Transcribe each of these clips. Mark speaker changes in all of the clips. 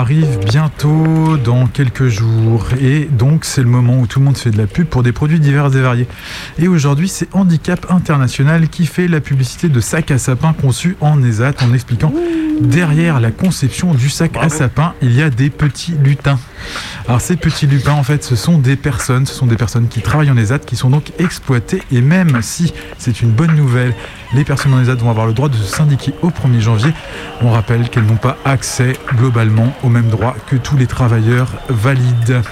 Speaker 1: Arrive bientôt dans quelques jours et donc c'est le moment où tout le monde fait de la pub pour des produits divers et variés. Et aujourd'hui c'est Handicap International qui fait la publicité de sacs à sapin conçus en ESAT en expliquant derrière la conception du sac à sapin il y a des petits lutins. Alors ces petits lupins en fait ce sont des personnes, ce sont des personnes qui travaillent en ESAT qui sont donc exploitées et même si c'est une bonne nouvelle, les personnes en ESAT vont avoir le droit de se syndiquer au 1er janvier. On rappelle qu'elles n'ont pas accès globalement aux mêmes droits que tous les travailleurs valides.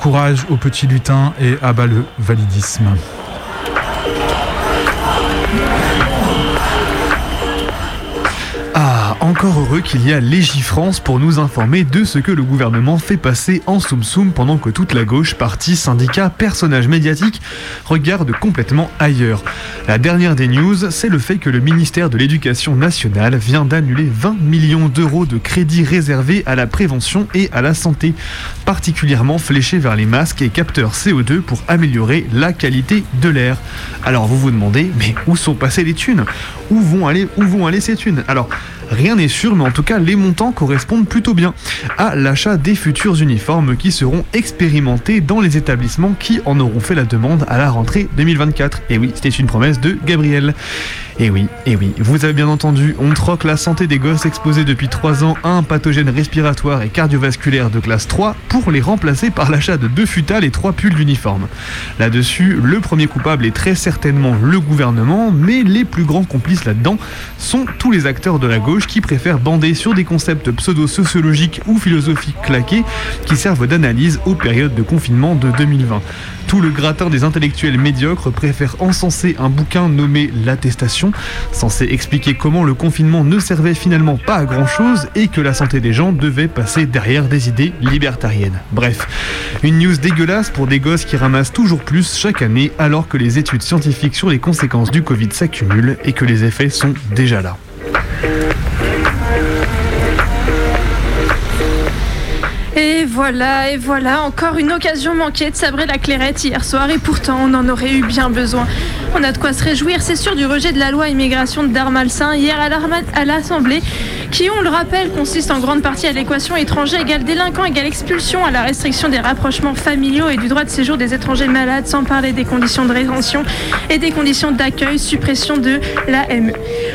Speaker 1: Courage aux petits lutins et abat le validisme.
Speaker 2: Encore heureux qu'il y a Légifrance pour nous informer de ce que le gouvernement fait passer en soum soum pendant que toute la gauche, parti, syndicat, personnage médiatique regarde complètement ailleurs. La dernière des news, c'est le fait que le ministère de l'Éducation nationale vient d'annuler 20 millions d'euros de crédits réservés à la prévention et à la santé, particulièrement fléchés vers les masques et capteurs CO2 pour améliorer la qualité de l'air. Alors vous vous demandez, mais où sont passées les thunes? Où vont aller, où vont aller ces thunes? Alors, Rien n'est sûr, mais en tout cas, les montants correspondent plutôt bien à l'achat des futurs uniformes qui seront expérimentés dans les établissements qui en auront fait la demande à la rentrée 2024. Et oui, c'était une promesse de Gabriel. Et oui, et oui, vous avez bien entendu, on troque la santé des gosses exposés depuis 3 ans à un pathogène respiratoire et cardiovasculaire de classe 3 pour les remplacer par l'achat de deux futales et trois pulls d'uniforme. Là-dessus, le premier coupable est très certainement le gouvernement, mais les plus grands complices là-dedans sont tous les acteurs de la gauche qui préfèrent bander sur des concepts pseudo-sociologiques ou philosophiques claqués qui servent d'analyse aux périodes de confinement de 2020. Tout le gratin des intellectuels médiocres préfère encenser un bouquin nommé L'attestation, censé expliquer comment le confinement ne servait finalement pas à grand chose et que la santé des gens devait passer derrière des idées libertariennes. Bref, une news dégueulasse pour des gosses qui ramassent toujours plus chaque année alors que les études scientifiques sur les conséquences du Covid s'accumulent et que les effets sont déjà là.
Speaker 3: Et voilà, et voilà, encore une occasion manquée de sabrer la clairette hier soir, et pourtant on en aurait eu bien besoin. On a de quoi se réjouir, c'est sûr, du rejet de la loi immigration de Darmalsain hier à l'Assemblée, qui, on le rappelle, consiste en grande partie à l'équation étranger égale délinquant égale expulsion, à la restriction des rapprochements familiaux et du droit de séjour des étrangers malades, sans parler des conditions de rétention et des conditions d'accueil, suppression de l'AME.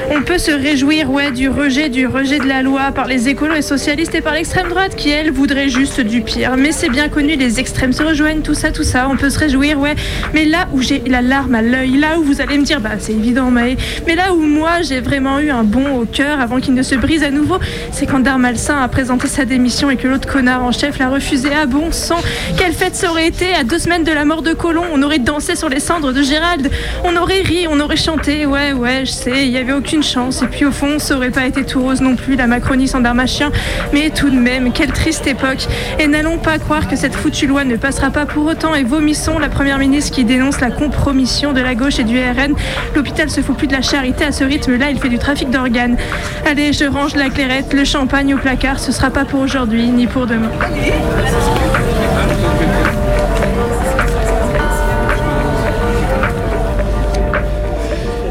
Speaker 3: On peut se réjouir, ouais, du rejet, du rejet de la loi par les écolos et socialistes et par l'extrême droite qui, elle, voudrait juste du pire. Mais c'est bien connu, les extrêmes se rejoignent, tout ça, tout ça. On peut se réjouir, ouais. Mais là où j'ai la larme à l'œil, là où vous allez me dire, bah c'est évident, Maë, mais là où moi j'ai vraiment eu un bon au cœur avant qu'il ne se brise à nouveau, c'est quand Darmalsain a présenté sa démission et que l'autre connard en chef l'a refusé à bon sang. Quelle fête ça aurait été à deux semaines de la mort de Colomb On aurait dansé sur les cendres de Gérald, on aurait ri, on aurait chanté, ouais, ouais, je sais, il n'y avait aucune aucune chance. Et puis au fond, ça aurait pas été tout rose non plus, la Macronie sans darmachien. Mais tout de même, quelle triste époque. Et n'allons pas croire que cette foutue loi ne passera pas pour autant. Et vomissons la première ministre qui dénonce la compromission de la gauche et du RN. L'hôpital se fout plus de la charité à ce rythme-là, il fait du trafic d'organes. Allez, je range la clairette, le champagne au placard, ce sera pas pour aujourd'hui ni pour demain.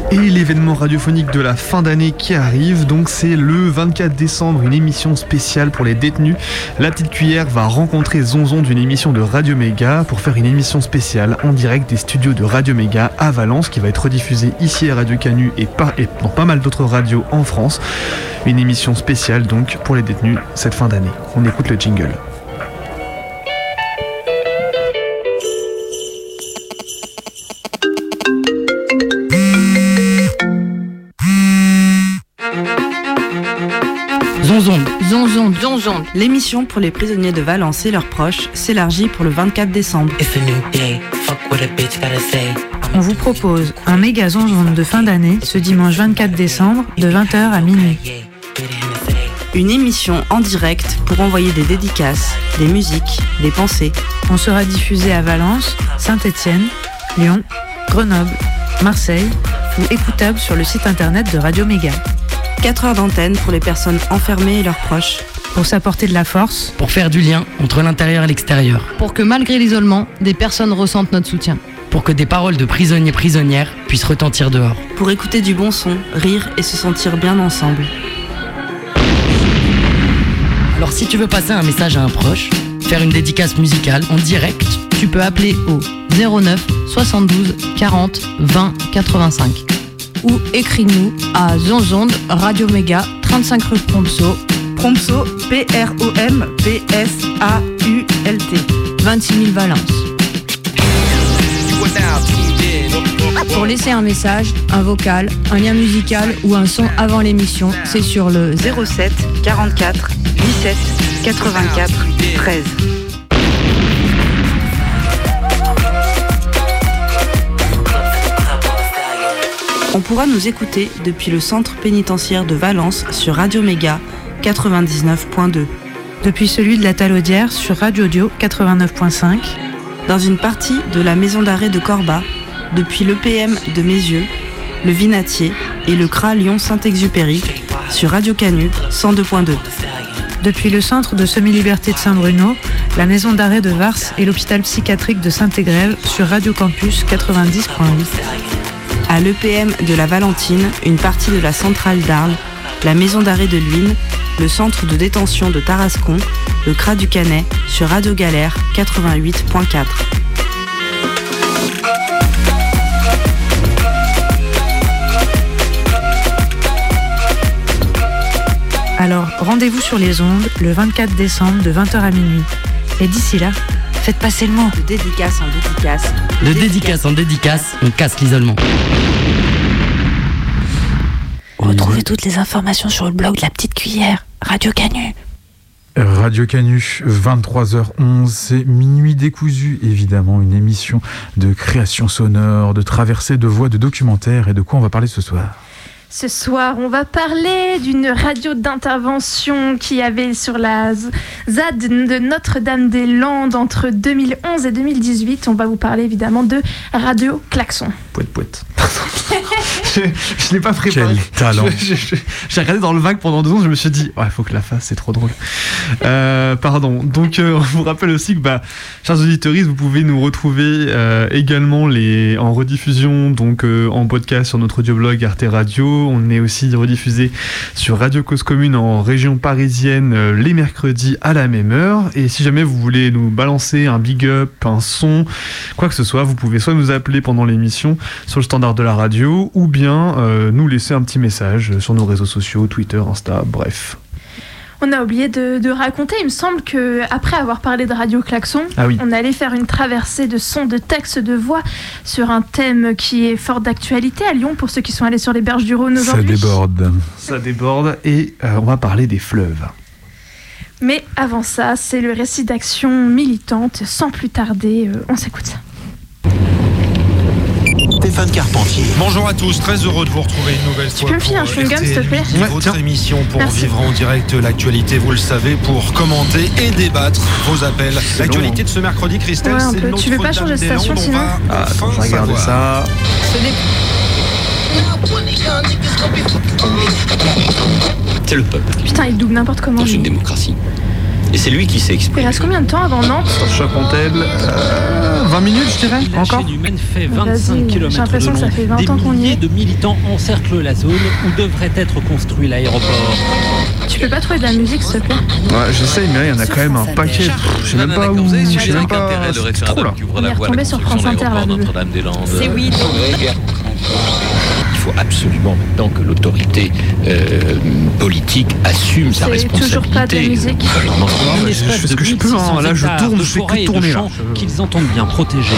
Speaker 2: Et l'événement radiophonique de la fin d'année qui arrive, donc c'est le 24 décembre, une émission spéciale pour les détenus. La petite cuillère va rencontrer Zonzon d'une émission de Radio Méga pour faire une émission spéciale en direct des studios de Radio Méga à Valence qui va être rediffusée ici à Radio Canu et, et dans pas mal d'autres radios en France. Une émission spéciale donc pour les détenus cette fin d'année. On écoute le jingle.
Speaker 4: L'émission pour les prisonniers de Valence et leurs proches s'élargit pour le 24 décembre.
Speaker 5: On vous propose un méga de fin d'année ce dimanche 24 décembre de 20h à minuit.
Speaker 4: Une émission en direct pour envoyer des dédicaces, des musiques, des pensées.
Speaker 5: On sera diffusé à Valence, Saint-Étienne, Lyon, Grenoble, Marseille ou écoutable sur le site internet de Radio Méga.
Speaker 4: 4 heures d'antenne pour les personnes enfermées et leurs proches.
Speaker 5: Pour s'apporter de la force.
Speaker 6: Pour faire du lien entre l'intérieur et l'extérieur.
Speaker 7: Pour que malgré l'isolement, des personnes ressentent notre soutien.
Speaker 6: Pour que des paroles de prisonniers prisonnières puissent retentir dehors.
Speaker 4: Pour écouter du bon son, rire et se sentir bien ensemble.
Speaker 6: Alors si tu veux passer un message à un proche, faire une dédicace musicale en direct,
Speaker 7: tu peux appeler au 09 72 40 20 85 ou écris-nous à Zonzonde Radio Méga 35 rue Prompso
Speaker 4: Prompso P-R-O-M-P-S-A-U-L-T
Speaker 7: 26 000 Valence. Pour laisser un message, un vocal, un lien musical ou un son avant l'émission, c'est sur le
Speaker 4: 07 44 17 84 13. On pourra nous écouter depuis le centre pénitentiaire de Valence sur Radio Méga 99.2.
Speaker 5: Depuis celui de la Talaudière sur Radio Audio 89.5.
Speaker 4: Dans une partie de la maison d'arrêt de Corba, depuis l'EPM de Mézieux, le Vinatier et le CRA Lyon-Saint-Exupéry sur Radio Canu 102.2.
Speaker 5: Depuis le centre de semi-liberté de Saint-Bruno, la maison d'arrêt de Vars et l'hôpital psychiatrique de Saint-Égrève sur Radio Campus 90.8
Speaker 4: à l'EPM de la Valentine, une partie de la centrale d'Arles, la maison d'arrêt de Luynes, le centre de détention de Tarascon, le CRA du Canet sur Radio Galère 88.4.
Speaker 5: Alors rendez-vous sur les ondes le 24 décembre de 20h à minuit. Et d'ici là, faites passer le mot.
Speaker 4: De dédicace en dédicace.
Speaker 6: De dédicace en dédicace, on casse l'isolement.
Speaker 8: Retrouvez toutes les informations sur le blog de la petite cuillère, Radio Canu.
Speaker 1: Radio Canu, 23h11, c'est Minuit décousu, évidemment, une émission de création sonore, de traversée de voix, de documentaires, et de quoi on va parler ce soir?
Speaker 3: Ce soir, on va parler d'une radio d'intervention qui avait sur la ZAD de Notre-Dame-des-Landes entre 2011 et 2018. On va vous parler évidemment de Radio Klaxon.
Speaker 2: Pouette, pouette. je ne l'ai pas préparé.
Speaker 1: Quel talent.
Speaker 2: J'ai regardé dans le vague pendant deux ans, je me suis dit, il faut que la fasse, c'est trop drôle. Euh, pardon. Donc, euh, on vous rappelle aussi que, bah, chers auditeurs, vous pouvez nous retrouver euh, également les, en rediffusion, donc en podcast sur notre audioblog Arte Radio. On est aussi rediffusé sur Radio Cause Commune en région parisienne les mercredis à la même heure. Et si jamais vous voulez nous balancer un big up, un son, quoi que ce soit, vous pouvez soit nous appeler pendant l'émission sur le standard de la radio ou bien euh, nous laisser un petit message sur nos réseaux sociaux, Twitter, Insta, bref.
Speaker 3: On a oublié de, de, raconter, il me semble que après avoir parlé de Radio Klaxon,
Speaker 2: ah oui.
Speaker 3: on allait faire une traversée de sons, de textes, de voix sur un thème qui est fort d'actualité à Lyon pour ceux qui sont allés sur les berges du Rhône
Speaker 1: Ça
Speaker 3: aujourd'hui.
Speaker 1: déborde.
Speaker 2: Ça déborde et euh, on va parler des fleuves.
Speaker 3: Mais avant ça, c'est le récit d'action militante. Sans plus tarder, euh, on s'écoute ça.
Speaker 9: Stéphane Carpentier.
Speaker 10: Bonjour à tous, très heureux de vous retrouver une nouvelle fois.
Speaker 3: peux me filer un
Speaker 10: pour
Speaker 3: chewing-gum, s'il te plaît Ouais,
Speaker 10: Votre
Speaker 3: tiens.
Speaker 10: émission pour
Speaker 3: Merci.
Speaker 10: vivre en direct l'actualité, vous le savez, pour commenter et débattre vos appels. L'actualité de ce mercredi, Christelle,
Speaker 3: Ouais, un
Speaker 10: c'est
Speaker 3: peu. Tu veux pas changer de station, sinon
Speaker 10: on va
Speaker 2: Ah,
Speaker 10: enfin
Speaker 2: attends, je regarde
Speaker 10: savoir.
Speaker 2: ça.
Speaker 11: C'est le peuple
Speaker 3: Putain, il double n'importe comment.
Speaker 11: dans une démocratie. Et c'est lui qui s'est
Speaker 3: Il
Speaker 11: exprimé.
Speaker 3: reste combien de temps avant Nantes
Speaker 2: Choc-Montel, euh, 20 minutes, je dirais, encore
Speaker 12: chaîne humaine fait
Speaker 3: Vas-y,
Speaker 12: 25 km
Speaker 3: j'ai l'impression que ça fait 20
Speaker 12: Des
Speaker 3: ans qu'on y
Speaker 12: milliers
Speaker 3: est.
Speaker 12: de militants encerclent la zone où devrait être construit l'aéroport.
Speaker 3: Tu peux pas trouver de la musique, s'il te plaît
Speaker 2: Ouais, j'essaye, mais il y en a quand même un paquet. Je sais même pas où. Je sais même pas. C'est trop là.
Speaker 3: On est
Speaker 13: la
Speaker 3: retombé
Speaker 13: la
Speaker 3: sur France Inter, là. C'est oui.
Speaker 11: Faut absolument maintenant que l'autorité euh, politique assume sa responsabilité.
Speaker 3: toujours pas de la musique.
Speaker 2: je fais ce
Speaker 12: de
Speaker 2: que je peux, hein.
Speaker 12: 1600
Speaker 2: Là, je tourne,
Speaker 12: de
Speaker 2: je fais que tourner, là.
Speaker 12: qu'ils entendent bien protéger.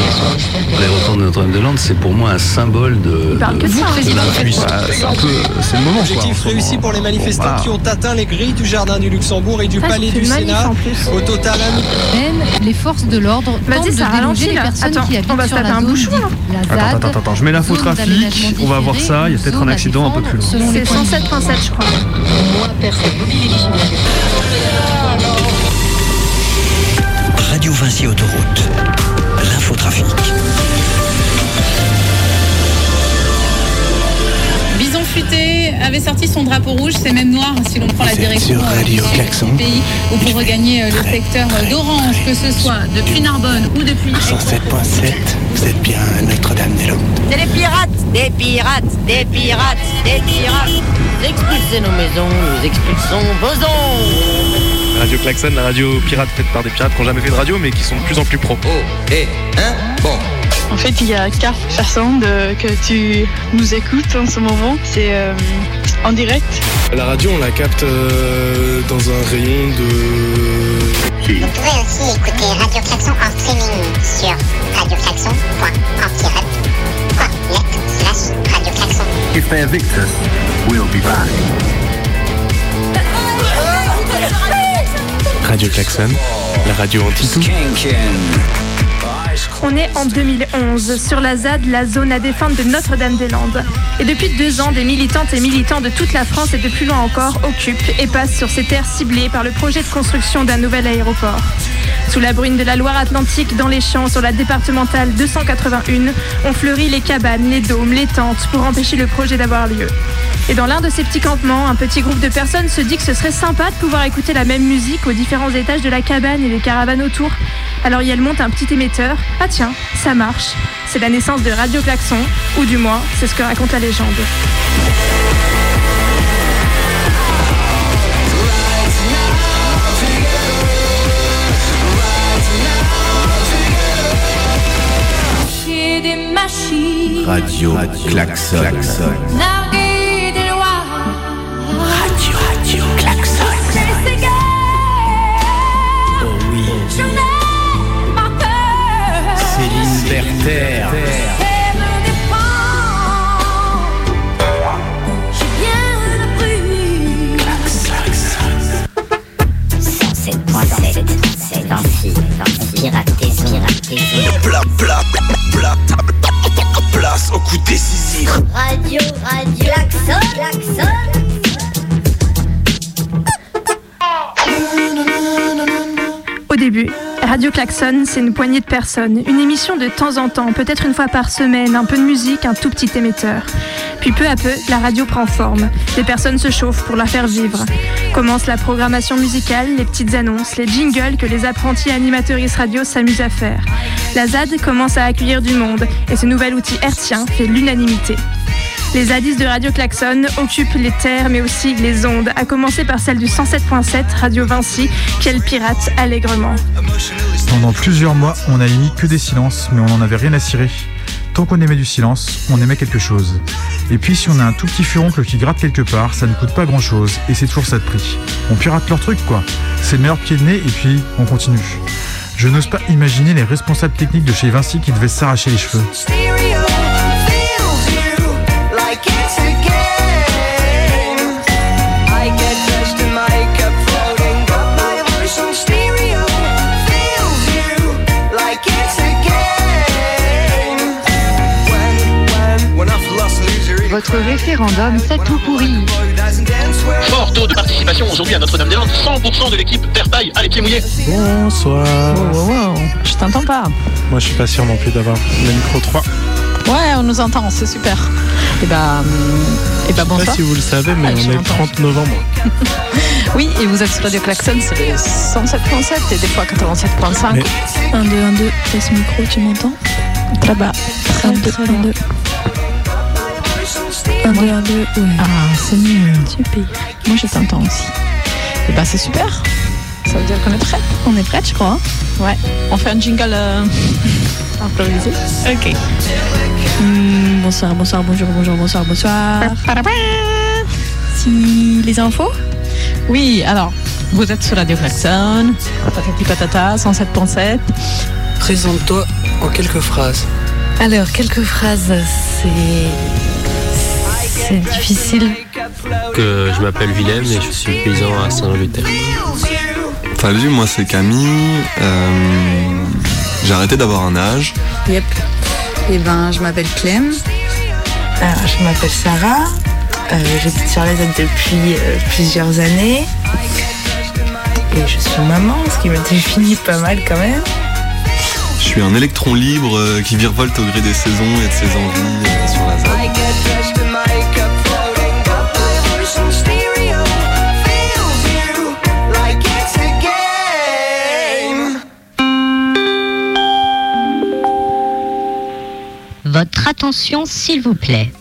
Speaker 14: L'aéroport de Notre-Dame-de-Landes, c'est pour moi un symbole de,
Speaker 3: ça, hein.
Speaker 14: la.
Speaker 2: C'est le moment, quoi.
Speaker 15: réussi pour les manifestants
Speaker 2: Voilà.
Speaker 15: qui ont atteint les grilles du jardin du Luxembourg et du palais du Sénat.
Speaker 3: en plus.
Speaker 15: Au total,
Speaker 7: les forces de l'ordre tentent
Speaker 3: Vas-y,
Speaker 7: de
Speaker 3: ça ralentit,
Speaker 7: déloger les personnes
Speaker 3: Attends,
Speaker 7: qui habitent
Speaker 3: on va se
Speaker 7: sur la
Speaker 3: un
Speaker 7: zone la
Speaker 2: Attends,
Speaker 7: ZAD,
Speaker 2: attends, attends, je mets
Speaker 7: zone
Speaker 2: trafic, on va voir
Speaker 7: différé,
Speaker 2: il y a peut-être un accident un peu plus loin.
Speaker 3: C'est
Speaker 7: points de vue.
Speaker 3: 107.7, je crois.
Speaker 9: Radio Vinci Autoroute. L'infotrafic.
Speaker 16: Avait sorti son drapeau rouge, c'est même noir si l'on prend la direction
Speaker 9: sur
Speaker 16: euh,
Speaker 9: Radio
Speaker 16: du pays ou pour regagner euh, le secteur euh, d'Orange, que ce soit depuis Narbonne ou depuis
Speaker 9: 107.7, vous êtes bien à Notre-Dame-des-Landes.
Speaker 17: C'est les pirates Des pirates Des pirates Des pirates expulsez nos maisons, nous expulsons vos ondes
Speaker 18: Radio Klaxon, la radio pirate faite par des pirates qui n'ont jamais fait de radio mais qui sont de plus en plus pro.
Speaker 15: Oh,
Speaker 17: et hein Bon.
Speaker 19: En fait, il y a quatre façons de, que tu nous écoutes en ce moment. C'est euh, en direct.
Speaker 18: La radio, on la capte euh, dans un rayon de...
Speaker 20: Vous pouvez aussi écouter Radio Klaxon en streaming sur radioklaxon.net slash Radio Klaxon.
Speaker 9: If they evict us, we'll be back.
Speaker 18: Radio Klaxon, la radio anti-tout.
Speaker 3: On est en 2011 sur la ZAD, la zone à défendre de Notre-Dame-des-Landes. Et depuis deux ans, des militantes et militants de toute la France et de plus loin encore occupent et passent sur ces terres ciblées par le projet de construction d'un nouvel aéroport. Sous la bruine de la Loire-Atlantique, dans les champs, sur la départementale 281, ont fleuri les cabanes, les dômes, les tentes pour empêcher le projet d'avoir lieu. Et dans l'un de ces petits campements, un petit groupe de personnes se dit que ce serait sympa de pouvoir écouter la même musique aux différents étages de la cabane et les caravanes autour. Alors elle monte un petit émetteur. Ah tiens, ça marche. C'est la naissance de Radio Klaxon, ou du moins, c'est ce que raconte la légende.
Speaker 17: Machines
Speaker 9: Radio Klaxon.
Speaker 17: Larguer des lois
Speaker 9: Radio, radio Klaxon.
Speaker 17: C'est gay
Speaker 9: Oh oui,
Speaker 17: J'en ai ma peur
Speaker 9: Céline Berter.
Speaker 17: C'est me défend J'ai bien le bruit
Speaker 20: 107.7, c'est.
Speaker 9: Plat, plat, plat, place au coup décisif.
Speaker 20: Radio, radio,
Speaker 3: Radio Klaxon, c'est une poignée de personnes, une émission de temps en temps, peut-être une fois par semaine, un peu de musique, un tout petit émetteur. Puis peu à peu, la radio prend forme. Les personnes se chauffent pour la faire vivre. Commence la programmation musicale, les petites annonces, les jingles que les apprentis animateuristes radio s'amusent à faire. La ZAD commence à accueillir du monde et ce nouvel outil hertzien fait l'unanimité. Les zadistes de Radio Klaxon occupent les terres mais aussi les ondes, à commencer par celle du 107.7 Radio Vinci, qu'elle pirate allègrement.
Speaker 1: Pendant plusieurs mois, on n'a émis que des silences, mais on n'en avait rien à cirer. Tant qu'on aimait du silence, on aimait quelque chose. Et puis si on a un tout petit furoncle qui gratte quelque part, ça ne coûte pas grand chose, et c'est toujours ça de prix. On pirate leur truc quoi. C'est le meilleur pied de nez, et puis on continue. Je n'ose pas imaginer les responsables techniques de chez Vinci qui devaient s'arracher les cheveux.
Speaker 21: Votre référendum, c'est tout pourri.
Speaker 22: Fort taux de participation aujourd'hui à Notre-Dame-des-Landes, 100% de l'équipe Terre Taille à les pieds mouillés.
Speaker 23: Bonsoir.
Speaker 24: Je t'entends pas.
Speaker 23: Moi, je suis pas sûr non plus d'avoir le micro 3.
Speaker 24: Ouais, on nous entend, c'est super. Et bah, et bah
Speaker 23: Je sais
Speaker 24: bonsoir.
Speaker 23: pas si vous le savez, mais
Speaker 24: je
Speaker 23: on est le
Speaker 24: l'entends.
Speaker 23: 30 novembre.
Speaker 24: Oui, et vous êtes sur Radio Klaxon, c'est le 107.7 et des fois 87.5.
Speaker 23: Mais-
Speaker 24: 1, 2, 1, 2, test micro, tu m'entends? Là-bas. 1, 2, 1, 2. 1, 2, 1, 2, ouais. Ah, c'est mieux. Super. Moi, je t'entends aussi. Et bah, c'est super. Ça veut dire qu'on est prêt. On est prête, je crois. Ouais. On fait un jingle euh, improvisé. Ok.
Speaker 25: Hmm, bonsoir, bonsoir, bonjour, bonjour, bonsoir, bonsoir. Si les infos?
Speaker 24: Oui, alors, vous êtes sur Radio Klaxon, patati patata, 107.7.
Speaker 26: Présente-toi en quelques phrases.
Speaker 25: Alors, quelques phrases, c'est. C'est difficile.
Speaker 26: Que je m'appelle Willem et je suis paysan à Saint-Angleterre.
Speaker 27: Salut, moi c'est Camille. Euh, J'ai arrêté d'avoir un âge.
Speaker 25: Yep. Eh ben, je m'appelle Clem. Alors, je m'appelle Sarah. Euh, J'habite sur les aides depuis euh, plusieurs années. Et je suis maman, ce qui me définit pas mal quand même.
Speaker 27: Je suis un électron libre euh, qui virevolte au gré des saisons et de ses envies euh, sur la ZAD.
Speaker 28: Votre attention, s'il vous plaît.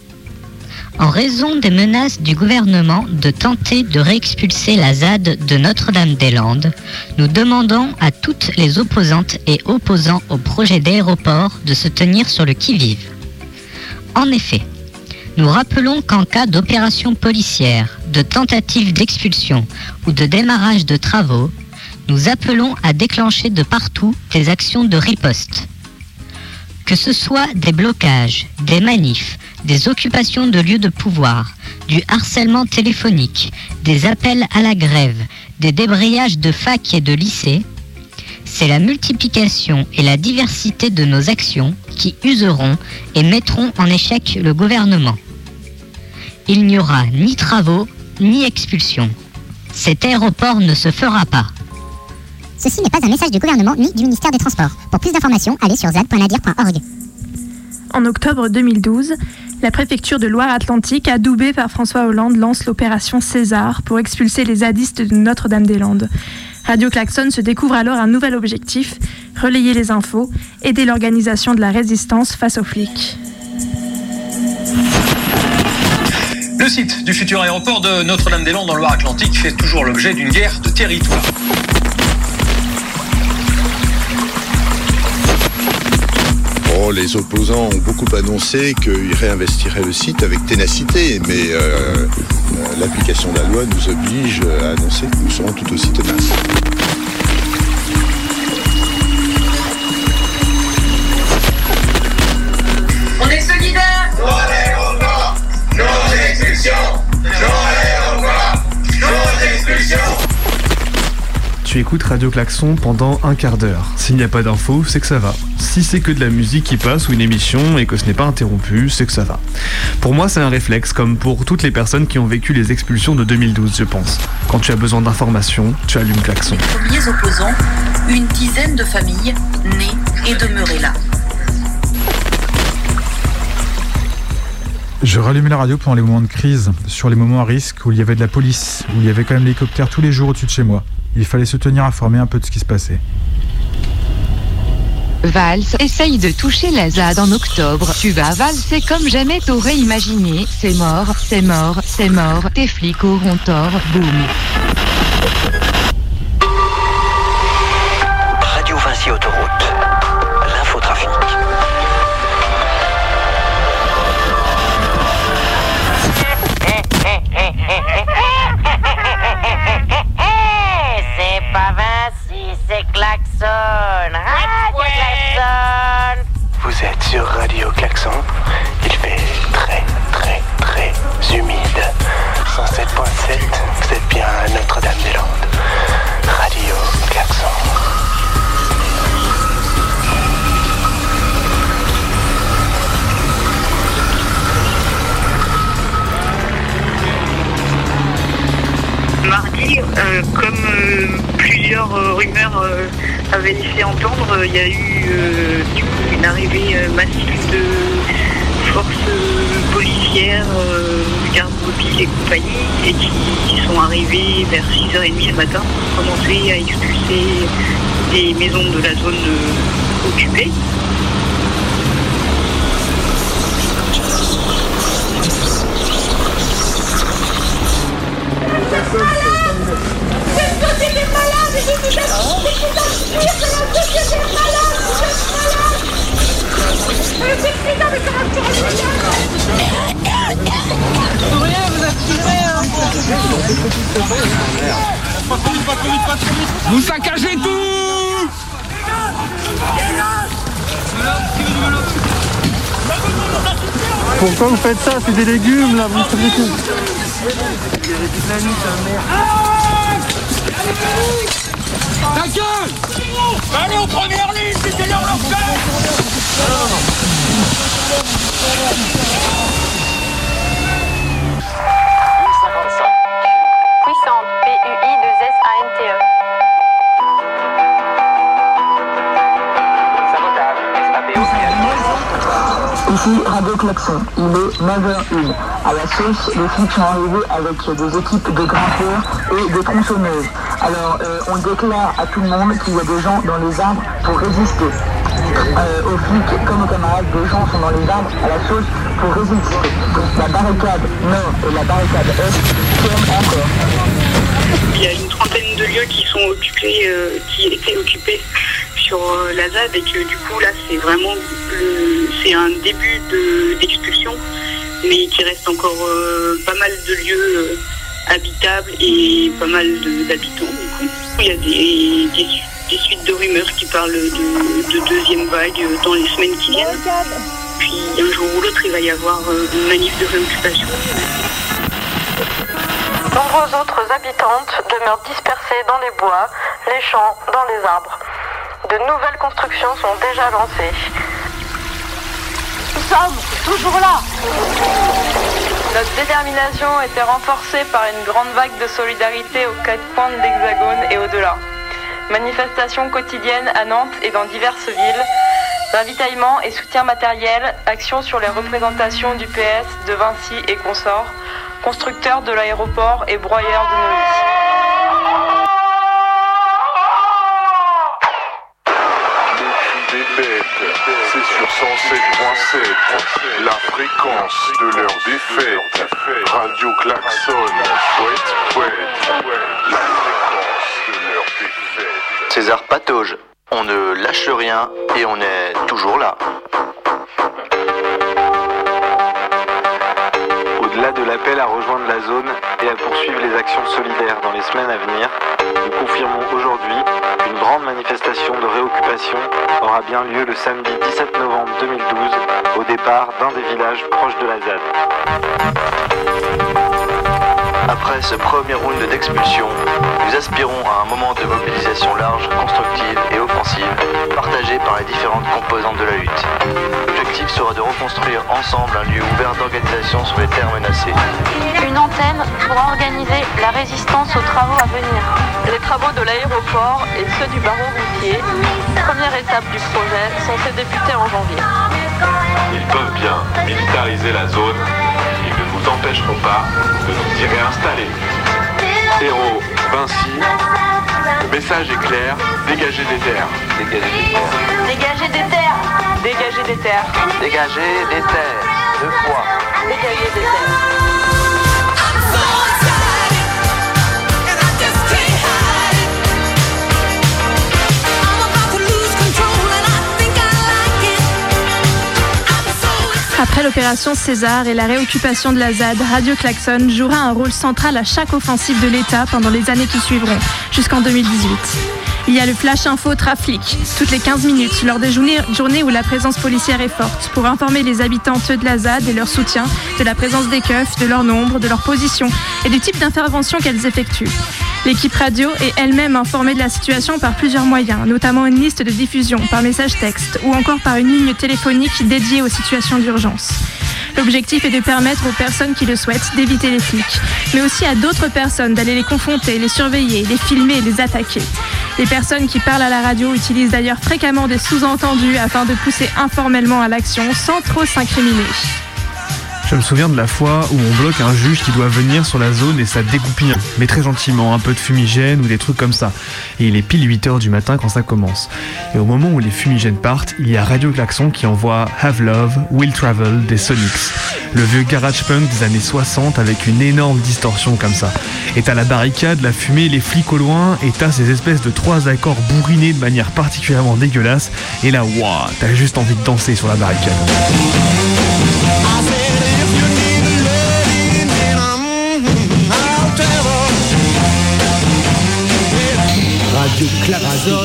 Speaker 28: En raison des menaces du gouvernement de tenter de réexpulser la ZAD de Notre-Dame-des-Landes, nous demandons à toutes les opposantes et opposants au projet d'aéroport de se tenir sur le qui-vive. En effet, nous rappelons qu'en cas d'opération policière, de tentative d'expulsion ou de démarrage de travaux, nous appelons à déclencher de partout des actions de riposte. Que ce soit des blocages, des manifs, des occupations de lieux de pouvoir, du harcèlement téléphonique, des appels à la grève, des débrayages de fac et de lycées, c'est la multiplication et la diversité de nos actions qui useront et mettront en échec le gouvernement. Il n'y aura ni travaux, ni expulsion. Cet aéroport ne se fera pas.
Speaker 20: Ceci n'est pas un message du gouvernement ni du ministère des Transports. Pour plus d'informations, allez sur zad.nadir.org.
Speaker 3: En octobre 2012, la préfecture de Loire-Atlantique, adoubée par François Hollande, lance l'opération César pour expulser les zadistes de Notre-Dame-des-Landes. Radio Klaxon se découvre alors un nouvel objectif, relayer les infos, aider l'organisation de la résistance face aux flics.
Speaker 29: Le site du futur aéroport de Notre-Dame-des-Landes dans Loire-Atlantique fait toujours l'objet d'une guerre de territoire.
Speaker 30: Les opposants ont beaucoup annoncé qu'ils réinvestiraient le site avec ténacité, mais euh, euh, l'application de la loi nous oblige à annoncer que nous serons tout aussi tenaces.
Speaker 17: On est solidaires Non Non Non Non
Speaker 2: Tu écoutes Radio Klaxon pendant un quart d'heure. S'il n'y a pas d'infos, c'est que ça va. Si c'est que de la musique qui passe ou une émission et que ce n'est pas interrompu, c'est que ça va. Pour moi, c'est un réflexe, comme pour toutes les personnes qui ont vécu les expulsions de 2012, je pense. Quand tu as besoin d'informations, tu allumes Klaxon.
Speaker 31: Premiers opposants, une dizaine de familles nées et demeurées là.
Speaker 1: Je rallumais la radio pendant les moments de crise, sur les moments à risque où il y avait de la police, où il y avait quand même l'hélicoptère tous les jours au-dessus de chez moi. Il fallait se tenir informé un peu de ce qui se passait.
Speaker 21: Valse, essaye de toucher la ZAD en octobre. Tu vas valser comme jamais t'aurais imaginé. C'est mort, c'est mort, c'est mort. Tes flics auront tort. Boum.
Speaker 9: Radio Vinci Autoroute. vous êtes sur Radio Klaxon. Il fait très très très humide. 107.7, vous êtes bien à Notre-Dame-des-Landes. Radio Klaxon.
Speaker 32: mardi, euh, comme euh, plusieurs euh, rumeurs avaient laissé entendre, euh, il y a eu euh, une arrivée euh, massive de forces policières, gardes mobiles et compagnie, et qui, sont arrivées vers 6h30 le matin pour commencer à expulser des maisons de la zone occupée.
Speaker 17: Vous
Speaker 33: saccagez tout
Speaker 34: Pourquoi vous faites ça C'est des légumes là, vous savez tout.
Speaker 33: Ta gueule Allez en première ligne, c'était leur leur
Speaker 35: Puissante, P-U-I-2-S-A-N-T-E.
Speaker 36: Ici Radio Klaxon, il est 9h01. À la sauce, les flics sont arrivés avec des équipes de grimpeurs et de tronçonneuses. Alors, euh, on déclare à tout le monde qu'il y a des gens dans les arbres pour résister. Euh, aux flics comme aux camarades, des gens sont dans les arbres à la sauce pour résister. La barricade nord et la barricade est tiennent encore.
Speaker 32: Il y a une trentaine de lieux qui sont occupés, euh, qui étaient occupés sur euh, la ZAD et que du coup là c'est vraiment c'est un début de- d'expulsion, mais qui reste encore pas mal de lieux habitables et pas mal d'habitants. Il y a des, des su- des suites de rumeurs qui parlent de, de deuxième vague dans les semaines qui viennent. Puis un jour ou l'autre il va y avoir euh, une manif de réoccupation.
Speaker 35: Nombreuses autres habitantes demeurent dispersées dans les bois, les champs, dans les arbres. De nouvelles constructions sont déjà lancées. Nous sommes toujours là
Speaker 19: Notre détermination était renforcée par une grande vague de solidarité aux quatre coins de l'Hexagone et au-delà. Manifestations quotidiennes à Nantes et dans diverses villes, ravitaillement et soutien matériel, actions sur les représentations du PS, de Vinci et consorts, constructeurs de l'aéroport et broyeurs de Neuilly.
Speaker 37: C'est sur 107.7, la fréquence de leur défaite. Radio Klaxon, fouette, fouette, la fréquence de leur défaite.
Speaker 38: César patauge. On ne lâche rien et on est toujours là.
Speaker 39: Au-delà de l'appel à rejoindre la zone poursuivre les actions solidaires dans les semaines à venir, nous confirmons aujourd'hui qu'une grande manifestation de réoccupation aura bien lieu le samedi 17 novembre 2012 au départ d'un des villages proches de la ZAD.
Speaker 38: Après ce premier round d'expulsion, nous aspirons à un moment de mobilisation large, constructive et offensive, partagée par les différentes composantes de la lutte. L'objectif sera de reconstruire ensemble un lieu ouvert d'organisation sur les terres menacées.
Speaker 35: Une antenne pour organiser la résistance aux travaux à venir.
Speaker 19: Les travaux de l'aéroport et ceux du barreau routier, première étape du projet, censé débuter en janvier.
Speaker 37: Ils peuvent bien militariser la zone, ils ne nous empêcheront pas de nous y réinstaller. Héros, Vinci, le message est clair, dégagez des terres. Dégagez des terres.
Speaker 35: Dégager des terres
Speaker 19: Dégager des terres
Speaker 38: Dégager des terres, deux fois.
Speaker 35: Dégager des terres
Speaker 3: Après l'opération César et la réoccupation de la ZAD, Radio Klaxon jouera un rôle central à chaque offensive de l'État pendant les années qui suivront, jusqu'en 2018. Il y a le flash info trafic, toutes les 15 minutes, lors des journées, où la présence policière est forte, pour informer les habitantes de la ZAD et leur soutien, de la présence des keufs, de leur nombre, de leur position et du type d'intervention qu'elles effectuent. L'équipe radio est elle-même informée de la situation par plusieurs moyens, notamment une liste de diffusion par message texte ou encore par une ligne téléphonique dédiée aux situations d'urgence. L'objectif est de permettre aux personnes qui le souhaitent d'éviter les flics, mais aussi à d'autres personnes d'aller les confronter, les surveiller, les filmer les attaquer. Les personnes qui parlent à la radio utilisent d'ailleurs fréquemment des sous-entendus afin de pousser informellement à l'action sans trop s'incriminer.
Speaker 2: Je me souviens de la fois où on bloque un juge qui doit venir sur la zone et ça dégoupille, mais très gentiment, un peu de fumigène ou des trucs comme ça. Et il est pile 8h du matin quand ça commence. Et au moment où les fumigènes partent, il y a Radio Klaxon qui envoie Have Love, Will Travel des Sonics. Le vieux garage punk des années 60 avec une énorme distorsion comme ça. Et t'as la barricade, la fumée, les flics au loin, et t'as ces espèces de trois accords bourrinés de manière particulièrement dégueulasse. Et là, waouh, t'as juste envie de danser sur la barricade.
Speaker 40: Radio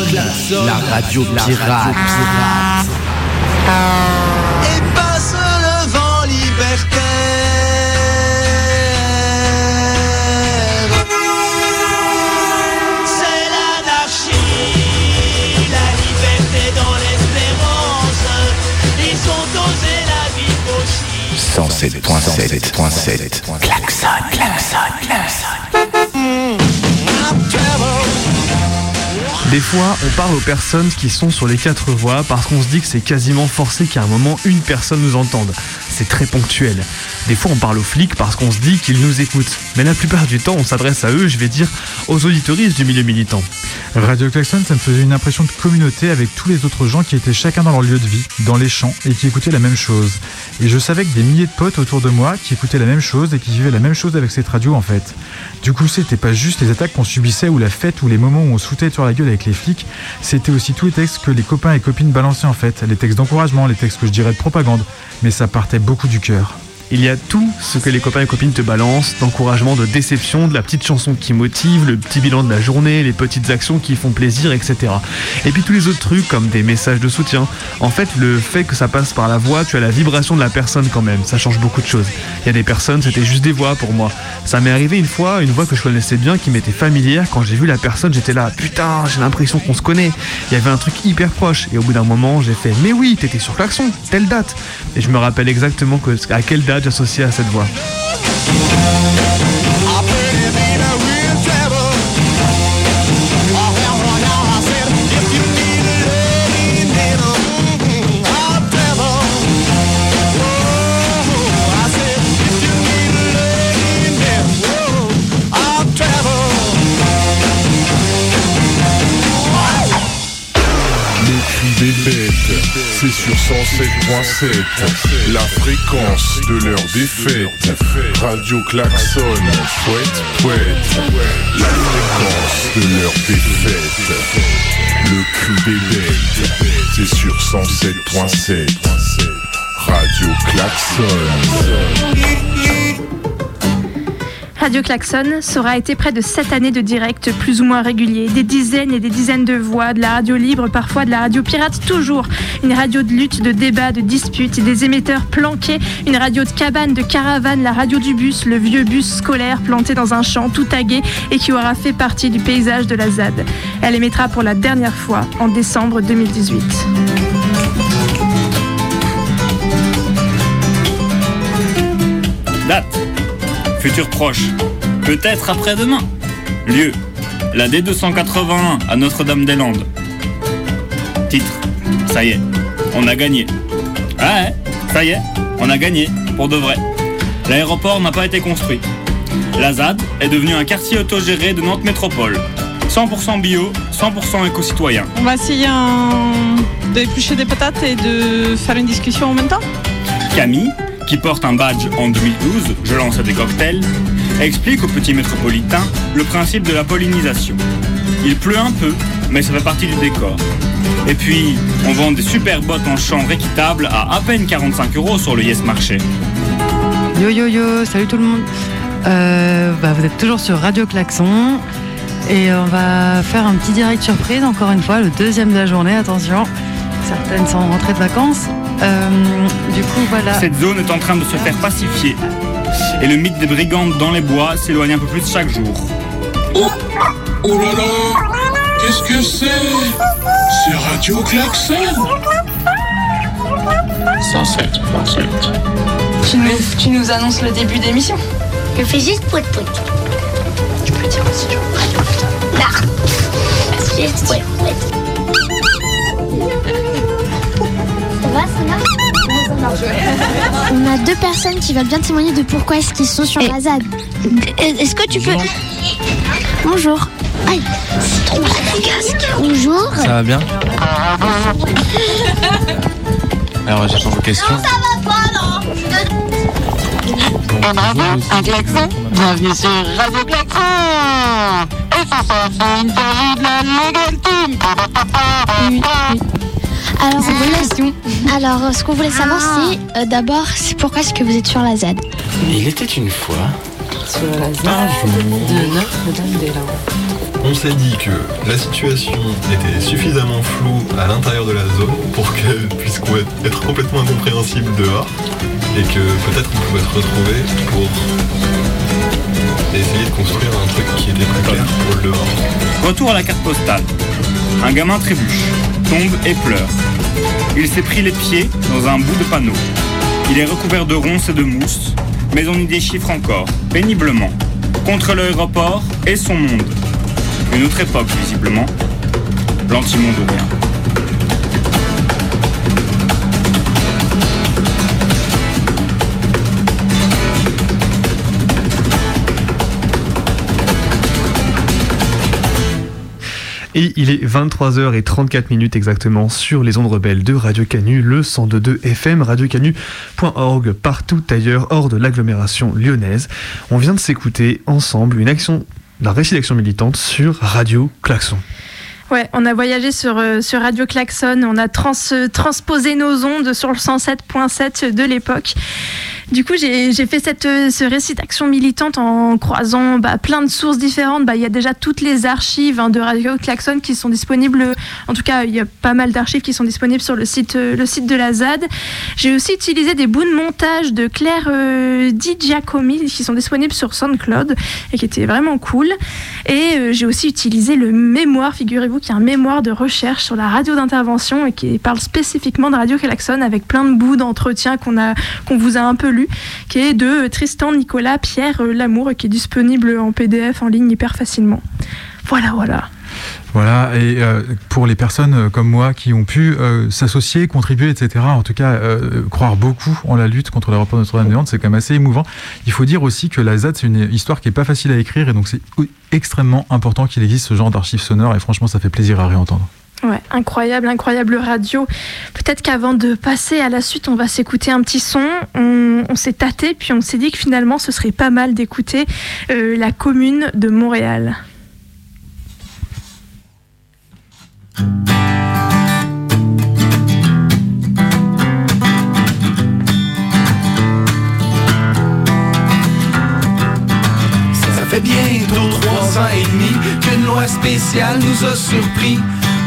Speaker 40: Klaxon, la radio pirate.
Speaker 17: Et passe le vent libertaire. C'est l'anarchie, la liberté dans l'espérance. Ils ont osé la vie possible.
Speaker 40: 107.7.7. Klaxon, klaxon, klaxon.
Speaker 2: Des fois, on parle aux personnes qui sont sur les quatre voies parce qu'on se dit que c'est quasiment forcé qu'à un moment une personne nous entende. C'est très ponctuel. Des fois, on parle aux flics parce qu'on se dit qu'ils nous écoutent. Mais la plupart du temps, on s'adresse à eux, je vais dire, aux auditoristes du milieu militant.
Speaker 1: Radio Klaxon, ça me faisait une impression de communauté avec tous les autres gens qui étaient chacun dans leur lieu de vie, dans les champs, et qui écoutaient la même chose. Et je savais que des milliers de potes autour de moi qui écoutaient la même chose et qui vivaient la même chose avec cette radio en fait. Du coup, c'était pas juste les attaques qu'on subissait ou la fête ou les moments où on se foutait sur la gueule avec les flics, c'était aussi tous les textes que les copains et copines balançaient en fait, les textes d'encouragement, les textes que je dirais de propagande, mais ça partait beaucoup du cœur.
Speaker 2: Il y a tout ce que les copains et copines te balancent, d'encouragement, de déception, de la petite chanson qui motive, le petit bilan de la journée, les petites actions qui font plaisir, etc. Et puis tous les autres trucs comme des messages de soutien. En fait, le fait que ça passe par la voix, tu as la vibration de la personne quand même, ça change beaucoup de choses. Il y a des personnes, c'était juste des voix pour moi. Ça m'est arrivé une fois, une voix que je connaissais bien, qui m'était familière, quand j'ai vu la personne, j'étais là, putain, j'ai l'impression qu'on se connaît. Il y avait un truc hyper proche, et au bout d'un moment, j'ai fait, mais oui, t'étais sur Klaxon, telle date. Et je me rappelle exactement à quelle date j'associais à cette voix.
Speaker 41: C'est sur 107.7, la fréquence de leur défaite. Radio Klaxon, fouette, fouette, la fréquence de leur défaite. Le cri des bêtes, c'est sur 107.7, Radio Klaxon.
Speaker 3: Radio Klaxon, ça aura été près de 7 années de direct plus ou moins réguliers, des dizaines et des dizaines de voix, de la radio libre, parfois de la radio pirate, toujours une radio de lutte, de débat, de dispute et des émetteurs planqués, une radio de cabane, de caravane, la radio du bus, le vieux bus scolaire planté dans un champ tout tagué et qui aura fait partie du paysage de la ZAD. Elle émettra pour la dernière fois en décembre 2018.
Speaker 42: Date. Futur proche. Peut-être après-demain. Lieu. La D281 à Notre-Dame-des-Landes. Titre. Ça y est. On a gagné. Ah ouais, ça y est. On a gagné. Pour de vrai. L'aéroport n'a pas été construit. La ZAD est devenue un quartier autogéré de Nantes Métropole. 100% bio, 100% éco-citoyen.
Speaker 43: On va essayer un... d'éplucher des patates et de faire une discussion en même temps?
Speaker 42: Camille, qui porte un badge en 2012, je lance des cocktails, explique aux petits métropolitains le principe de la pollinisation. Il pleut un peu, mais ça fait partie du décor. Et puis, on vend des super bottes en chanvre équitables à à peine 45 euros sur le Yes Marché.
Speaker 44: Yo yo yo, salut tout le monde. Euh, bah, vous êtes toujours sur Radio Klaxon et on va faire un petit direct surprise encore une fois, le deuxième de la journée, attention. Certaines sont rentrées de vacances. Euh, du coup voilà.
Speaker 42: Cette zone est en train de se faire pacifier. Et le mythe des brigandes dans les bois s'éloigne un peu plus chaque jour.
Speaker 41: Oh, oh là là, qu'est-ce que c'est? C'est Radio Klaxon 107.7
Speaker 19: Tu nous, tu nous annonces le début d'émission
Speaker 45: Je fais juste pout pout.
Speaker 19: Tu peux dire aussi.
Speaker 45: Ça
Speaker 46: On a deux personnes qui veulent bien témoigner de pourquoi est-ce qu'ils sont sur la ZAD.
Speaker 45: Est-ce que tu peux...
Speaker 46: Bonjour.
Speaker 45: Aïe, c'est trop casques.
Speaker 46: Bonjour.
Speaker 47: Ça va bien Alors j'attends vos questions.
Speaker 45: Ça va pas, non
Speaker 47: Un
Speaker 45: klaxon
Speaker 47: Bienvenue sur
Speaker 45: Radio Klaxon Et ça, ça fait une interview de la Legal Team
Speaker 46: Alors, voulait- Alors, ce qu'on voulait savoir, c'est euh, d'abord, c'est pourquoi est-ce que vous êtes sur la ZAD
Speaker 47: Il était une fois.
Speaker 48: Sur la ZAD de Notre-Dame-des-Landes.
Speaker 49: On s'est dit que la situation était suffisamment floue à l'intérieur de la zone pour qu'elle puisse être complètement incompréhensible dehors et que peut-être on pouvait se retrouver pour essayer de construire un truc qui était plus clair pour le dehors.
Speaker 42: Retour à la carte postale. Un gamin trébuche, tombe et pleure. Il s'est pris les pieds dans un bout de panneau. Il est recouvert de ronces et de mousse, mais on y déchiffre encore, péniblement, contre l'aéroport et son monde. Une autre époque, visiblement. L'antimonde ou rien.
Speaker 2: Et il est 23h34 minutes exactement sur les ondes rebelles de Radio Canu, le 102.2 FM, radiocanu.org, partout ailleurs hors de l'agglomération lyonnaise. On vient de s'écouter ensemble une action, la récit d'action militante sur Radio Klaxon.
Speaker 3: Ouais, on a voyagé sur, euh, Radio Klaxon, on a euh, transposé nos ondes sur le 107.7 de l'époque. Du coup, j'ai fait euh, ce récit d'action militante en croisant bah, plein de sources différentes. Bah, Il y a déjà toutes les archives hein, de Radio Klaxon qui sont disponibles. En tout cas, il y a pas mal d'archives qui sont disponibles sur le site, euh, le site de la ZAD. J'ai aussi utilisé des bouts de montage de Claire euh, Di Giacomi qui sont disponibles sur SoundCloud et qui étaient vraiment cool. Et euh, j'ai aussi utilisé le mémoire, figurez-vous, qui est un mémoire de recherche sur la radio d'intervention et qui parle spécifiquement de Radio Klaxon avec plein de bouts d'entretien qu'on vous a un peu lu, qui est de Tristan Nicolas Pierre euh, Lamour et qui est disponible en PDF en ligne hyper facilement. Voilà, voilà.
Speaker 1: Voilà, et euh, pour les personnes euh, comme moi qui ont pu euh, s'associer, contribuer, etc., en tout cas croire beaucoup en la lutte contre l'aéroport de Notre-Dame-des-Landes, c'est quand même assez émouvant. Il faut dire aussi que la ZAD, c'est une histoire qui est pas facile à écrire, et donc c'est extrêmement important qu'il existe ce genre d'archives sonores, et franchement, ça fait plaisir à réentendre.
Speaker 3: Ouais, incroyable, incroyable radio. Peut-être qu'avant de passer à la suite, on va s'écouter un petit son. On, s'est tâté, puis on s'est dit que finalement, ce serait pas mal d'écouter la commune de Montréal.
Speaker 40: Ça fait bientôt trois ans et demi qu'une loi spéciale nous a surpris.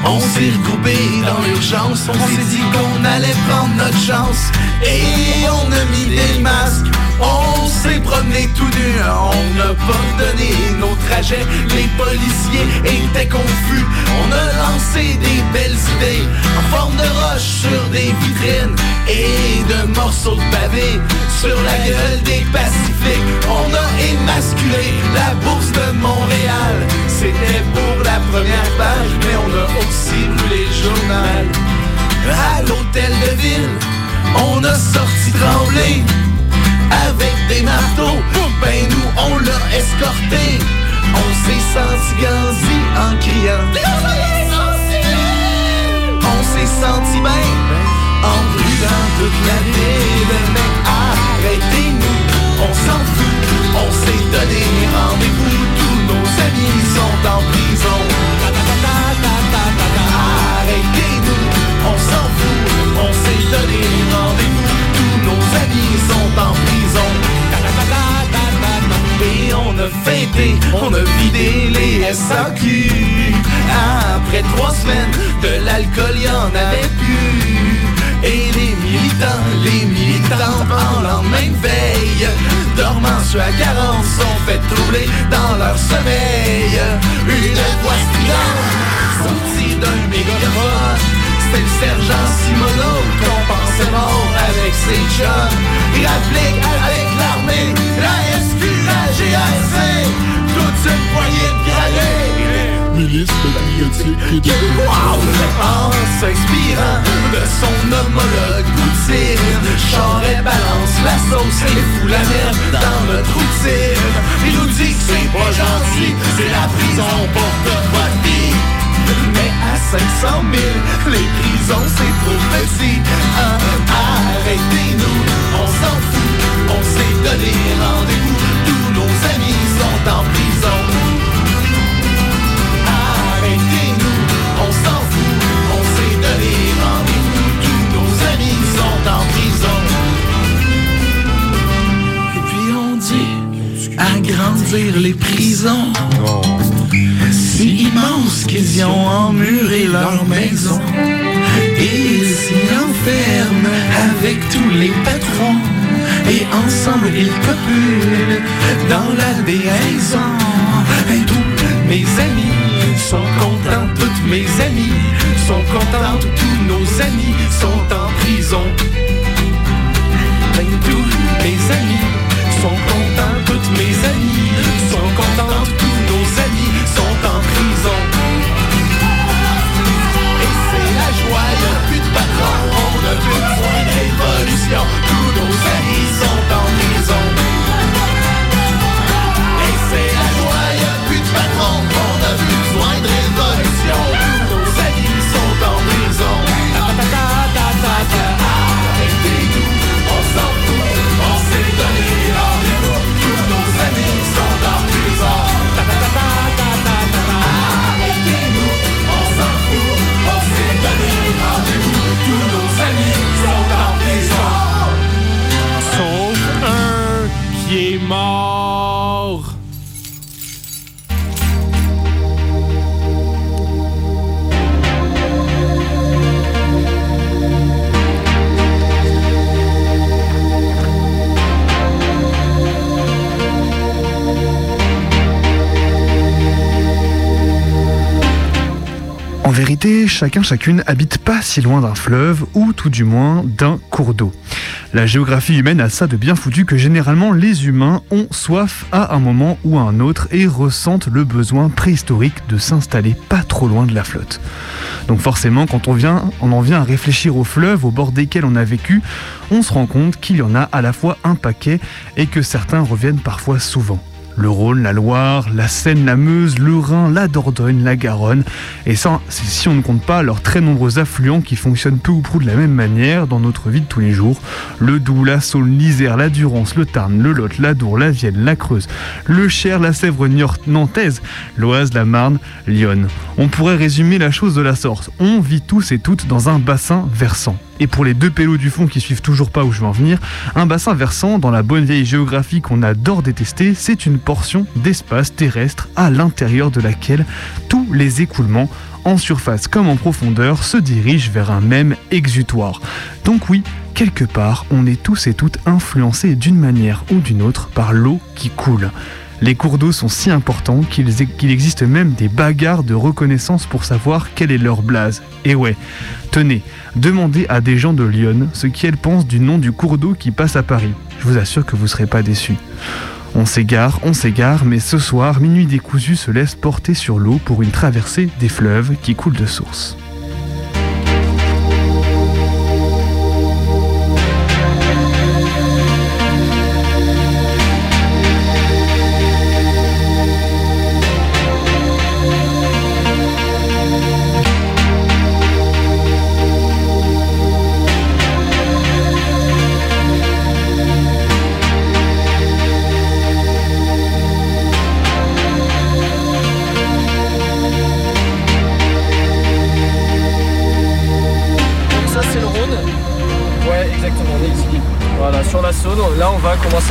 Speaker 40: On s'est regroupés dans l'urgence, on s'est dit qu'on allait prendre notre chance. Et on a mis des masques, on s'est promené tout nu, on n'a pas donné nos trajets. Les policiers étaient confus, on a lancé des belles idées en forme de roche sur des vitrines et de morceaux de pavé sur la gueule des Pacifiques. On a émasculé la bourse de Montréal. C'était pour la première page, mais on a aussi brûlé le journal. À l'hôtel de ville, on a sorti trembler avec des marteaux. Ben nous, on l'a escorté. On s'est senti ganzi en criant. On s'est senti bien en brûlant toute la ville. Mais arrêtez-nous, on s'en fout. On s'est donné rendez-vous. Tous nos amis sont en prison. On a fêté, on a vidé les SAQ. Après trois semaines, de l'alcool y en avait plus. Et les militants, les militants en lendemain de veille, dormant sur la carence, sont fait troubler dans leur sommeil. Une voix stridente, sortie d'un mégaphone, c'était le sergent Simoneau qu'on pensait c'est mort avec ses chums. Il avec l'armée, la SQ, GRC, toute une poignée de gradés.
Speaker 41: Milice patriotique et de
Speaker 40: Wow! En s'inspirant de son homologue Poutine. Charest balance la sauce et fout la merde dans notre routine Il nous dit que c'est pas gentil, c'est la prison pour toute votre vie mais à 500 000, les prisons c'est trop petit. Hein, Arrêtez-nous, on s'en fout, on s'est donné rendez-vous dit, agrandir les prisons, si immense qu'ils y ont emmuré leur maison. Et ils s'y enferment avec tous les patrons. Et ensemble ils copulent dans la déraison. Et tous mes amis sont contents, toutes mes amies sont contentes, tous nos amis sont en prison. Et tous mes amis sont contents, toutes mes amies sont contentes,
Speaker 2: chacun chacune habite pas si loin d'un fleuve ou tout du moins d'un cours d'eau. La géographie humaine a ça de bien foutu que généralement les humains ont soif à un moment ou à un autre et ressentent le besoin préhistorique de s'installer pas trop loin de la flotte. Donc forcément, quand on, vient, on en vient à réfléchir aux fleuves au bord desquels on a vécu, on se rend compte qu'il y en a à la fois un paquet et que certains reviennent parfois souvent. Le Rhône, la Loire, la Seine, la Meuse, le Rhin, la Dordogne, la Garonne. Et ça, si on ne compte pas leurs très nombreux affluents qui fonctionnent peu ou prou de la même manière dans notre vie de tous les jours. Le Doubs, la Saône, l'Isère, la Durance, le Tarn, le Lot, la Dour, la Vienne, la Creuse, le Cher, la Sèvre nantaise, l'Oise, la Marne, Lyon. On pourrait résumer la chose de la sorte. On vit tous et toutes dans un bassin versant. Et pour les deux pélos du fond qui suivent toujours pas où je veux en venir, un bassin versant, dans la bonne vieille géographie qu'on adore détester, c'est une portion d'espace terrestre à l'intérieur de laquelle tous les écoulements, en surface comme en profondeur, se dirigent vers un même exutoire. Donc oui, quelque part, on est tous et toutes influencés d'une manière ou d'une autre par l'eau qui coule. Les cours d'eau sont si importants qu'il existe même des bagarres de reconnaissance pour savoir quel est leur blaze. Et ouais, tenez, demandez à des gens de Lyon ce qu'elles pensent du nom du cours d'eau qui passe à Paris. Je vous assure que vous ne serez pas déçus. On s'égare, on s'égare, mais ce soir, Minuit décousu se laisse porter sur l'eau pour une traversée des fleuves qui coulent de source.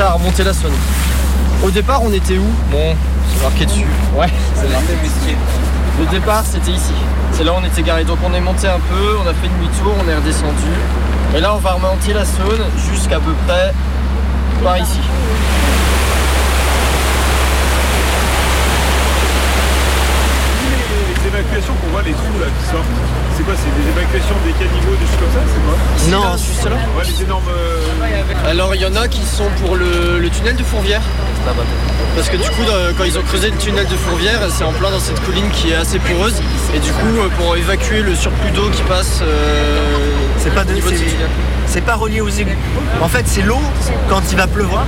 Speaker 50: À remonter la Saône. Au départ on était où? Bon, c'est marqué dessus. Ouais. Le départ c'était ici. C'est là où on était garé. Donc on est monté un peu, on a fait demi-tour, on est redescendu. Et là on va remonter la Saône jusqu'à peu près par ici.
Speaker 51: Les évacuations qu'on voit, les trous là qui sortent, c'est quoi C'est des évacuations des caniveaux, des choses comme ça C'est quoi
Speaker 50: Non, juste là.
Speaker 51: là qui sont pour le, le tunnel de Fourvière. Parce que du coup, quand ils ont creusé le tunnel de Fourvière, c'est en plein dans cette colline qui est assez poreuse. Et du coup, euh, pour évacuer le surplus d'eau qui passe. euh,
Speaker 52: C'est pas de-. C'est pas relié aux égouts. En fait, c'est l'eau, quand il va pleuvoir,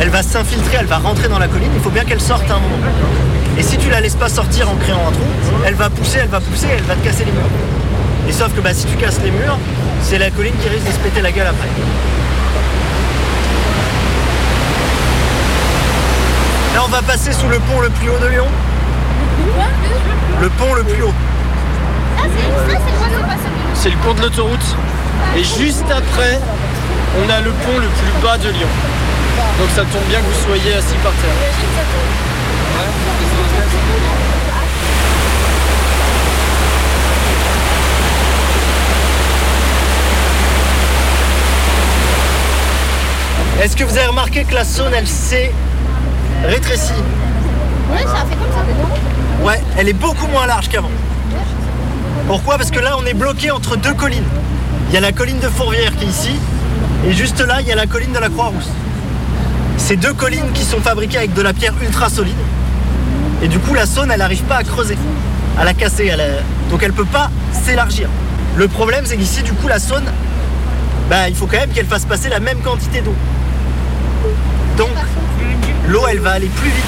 Speaker 52: elle va s'infiltrer, elle va rentrer dans la colline. Il faut bien qu'elle sorte à un moment. Et si tu la laisses pas sortir en créant un trou, elle va pousser, elle va pousser, elle va te casser les murs. Et sauf que bah, si tu casses les murs, c'est la colline qui risque de se péter la gueule après. Là, on va passer sous le pont le plus haut de Lyon. Le pont le plus haut.
Speaker 51: C'est le pont de l'autoroute. Et juste après, on a le pont le plus bas de Lyon. Donc ça tombe bien que vous soyez assis par terre.
Speaker 52: Est-ce que vous avez remarqué que la Saône, elle s'est rétrécie
Speaker 53: Ouais, ça a fait comme ça.
Speaker 52: Ouais, elle est beaucoup moins large qu'avant. Pourquoi? Parce que là, on est bloqué entre deux collines. Il y a la colline de Fourvière qui est ici, et juste là, il y a la colline de la Croix-Rousse. Ces deux collines qui sont fabriquées avec de la pierre ultra solide. Et du coup, la Saône, elle n'arrive pas à creuser, à la casser. elle a- Donc elle peut pas s'élargir. Le problème, c'est qu'ici, du coup, la Saône, bah, il faut quand même qu'elle fasse passer la même quantité d'eau. Donc, l'eau, elle va aller plus vite.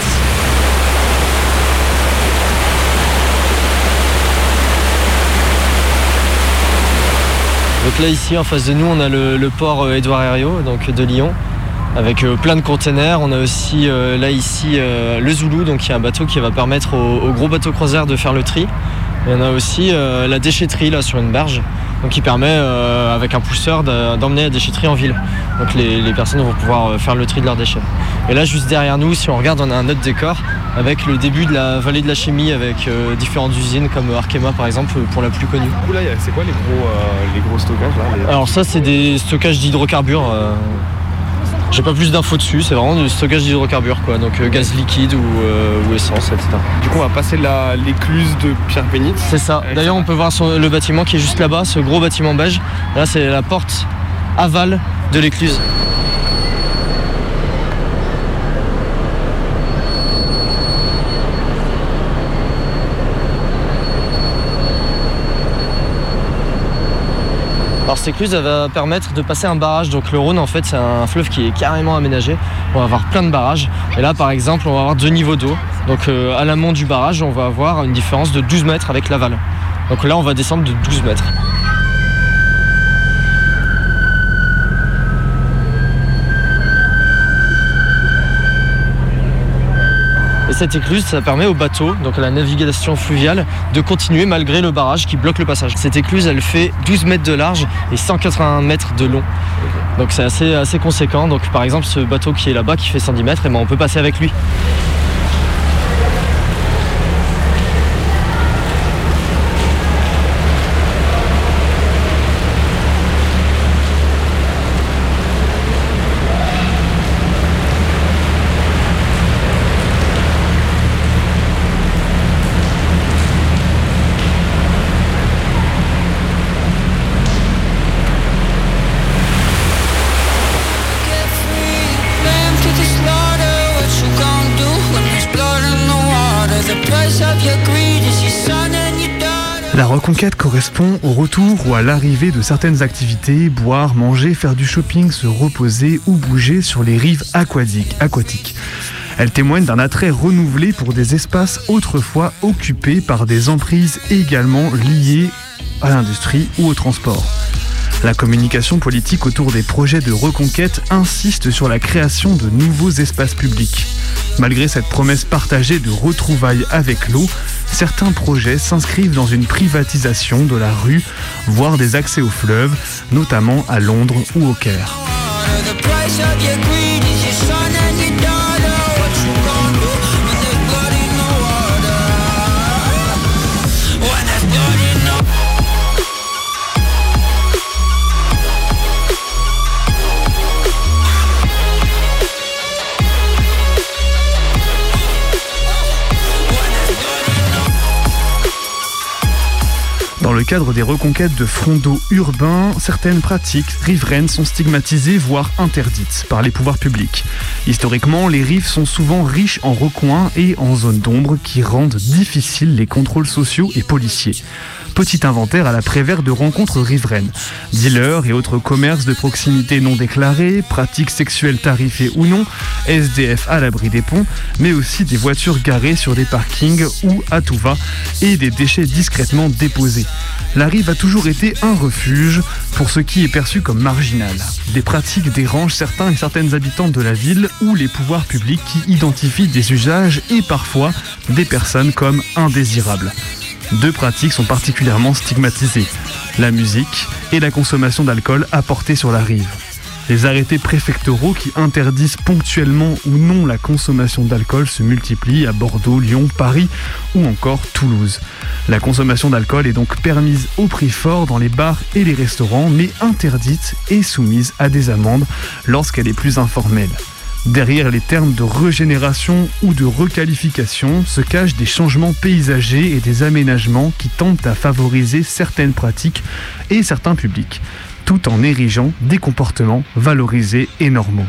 Speaker 51: Donc là ici en face de nous on a le, port euh, Édouard Herriot donc de Lyon avec euh, plein de containers. On a aussi euh, là ici le Zoulou donc qui est un bateau qui va permettre aux, gros bateaux croisières de faire le tri. Et on a aussi la déchetterie là sur une berge donc qui permet avec un pousseur d'emmener la déchetterie en ville. Donc les, les personnes vont pouvoir euh, faire le tri de leurs déchets. Et là juste derrière nous si on regarde on a un autre décor avec le début de la vallée de la chimie avec euh, différentes usines comme Arkema par exemple pour la plus connue.
Speaker 54: Du coup, là, c'est quoi les gros, euh, les gros stockages là les-
Speaker 51: Alors ça c'est des stockages d'hydrocarbures. euh, J'ai pas plus d'infos dessus, c'est vraiment du stockage d'hydrocarbures quoi, donc euh, gaz liquide ou, euh, ou essence, etc.
Speaker 54: Du coup, on va passer la- l'écluse de Pierre Bénite.
Speaker 51: C'est ça. D'ailleurs on peut voir son- le bâtiment qui est juste là-bas, ce gros bâtiment beige. Là c'est la porte aval de l'écluse. Alors cette écluse elle va permettre de passer un barrage. Donc le Rhône en fait c'est un fleuve qui est carrément aménagé. On va avoir plein de barrages. Et là par exemple on va avoir deux niveaux d'eau. Donc euh, à l'amont du barrage on va avoir une différence de 12 mètres avec l'aval. Donc là on va descendre de 12 mètres. Et cette écluse, ça permet aux bateaux, donc à la navigation fluviale, de continuer malgré le barrage qui bloque le passage. Cette écluse, elle fait 12 mètres de large et 180 mètres de long. Donc c'est assez, assez conséquent. Donc par exemple, ce bateau qui est là-bas, qui fait 110 mètres, eh ben, on peut passer avec lui.
Speaker 2: Reconquête correspond au retour ou à l'arrivée de certaines activités, boire, manger, faire du shopping, se reposer ou bouger sur les rives aquatiques. aquatiques. Elle témoigne d'un attrait renouvelé pour des espaces autrefois occupés par des emprises également liées à l'industrie ou au transport. La communication politique autour des projets de reconquête insiste sur la création de nouveaux espaces publics. Malgré cette promesse partagée de retrouvailles avec l'eau, certains projets s'inscrivent dans une privatisation de la rue, voire des accès au fleuve, notamment à Londres ou au Caire. Le cadre des reconquêtes de front d'eau urbains, certaines pratiques riveraines sont stigmatisées, voire interdites par les pouvoirs publics. Historiquement, les rives sont souvent riches en recoins et en zones d'ombre qui rendent difficiles les contrôles sociaux et policiers. Petit inventaire à la prévère de rencontres riveraines. Dealers et autres commerces de proximité non déclarés, pratiques sexuelles tarifées ou non, SDF à l'abri des ponts, mais aussi des voitures garées sur des parkings ou à tout va et des déchets discrètement déposés. La rive a toujours été un refuge pour ce qui est perçu comme marginal. Des pratiques dérangent certains et certaines habitants de la ville ou les pouvoirs publics qui identifient des usages et parfois des personnes comme indésirables. Deux pratiques sont particulièrement stigmatisées, la musique et la consommation d'alcool apportée sur la rive. Les arrêtés préfectoraux qui interdisent ponctuellement ou non la consommation d'alcool se multiplient à Bordeaux, Lyon, Paris ou encore Toulouse. La consommation d'alcool est donc permise au prix fort dans les bars et les restaurants, mais interdite et soumise à des amendes lorsqu'elle est plus informelle. Derrière les termes de régénération ou de requalification se cachent des changements paysagers et des aménagements qui tentent à favoriser certaines pratiques et certains publics, tout en érigeant des comportements valorisés et normaux.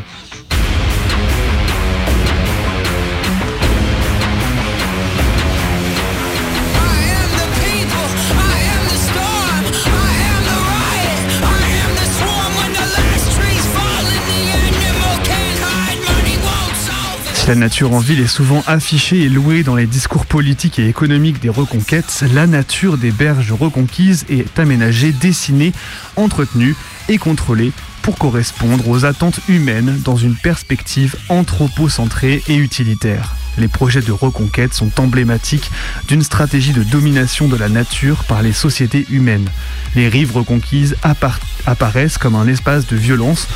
Speaker 2: La nature en ville est souvent affichée et louée dans les discours politiques et économiques des reconquêtes, la nature des berges reconquises est aménagée, dessinée, entretenue et contrôlée pour correspondre aux attentes humaines dans une perspective anthropocentrée et utilitaire. Les projets de reconquête sont emblématiques d'une stratégie de domination de la nature par les sociétés humaines. Les rives reconquises appar- apparaissent comme un espace de violence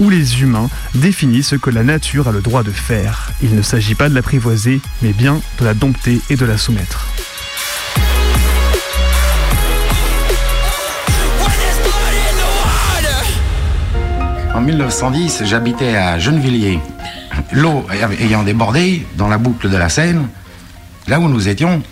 Speaker 2: où les humains définissent ce que la nature a le droit de faire. Il ne s'agit pas de l'apprivoiser, mais bien de la dompter et de la soumettre.
Speaker 55: En 1910, j'habitais à Gennevilliers. L'eau ayant débordé dans la boucle de la Seine, là où nous étions,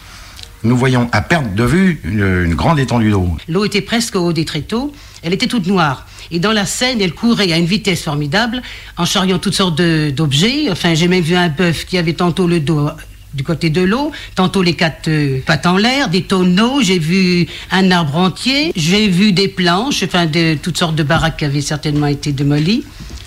Speaker 55: nous voyons à perte de vue une, grande étendue d'eau.
Speaker 56: L'eau était presque au haut des tréteaux, elle était toute noire. Et dans la Seine, elle courait à une vitesse formidable, en charriant toutes sortes d'objets. Enfin, j'ai même vu un bœuf qui avait tantôt le dos du côté de l'eau, tantôt les quatre euh, pattes en l'air, des tonneaux, j'ai vu un arbre entier, j'ai vu des planches, enfin de toutes sortes de baraques qui avaient certainement été démolies.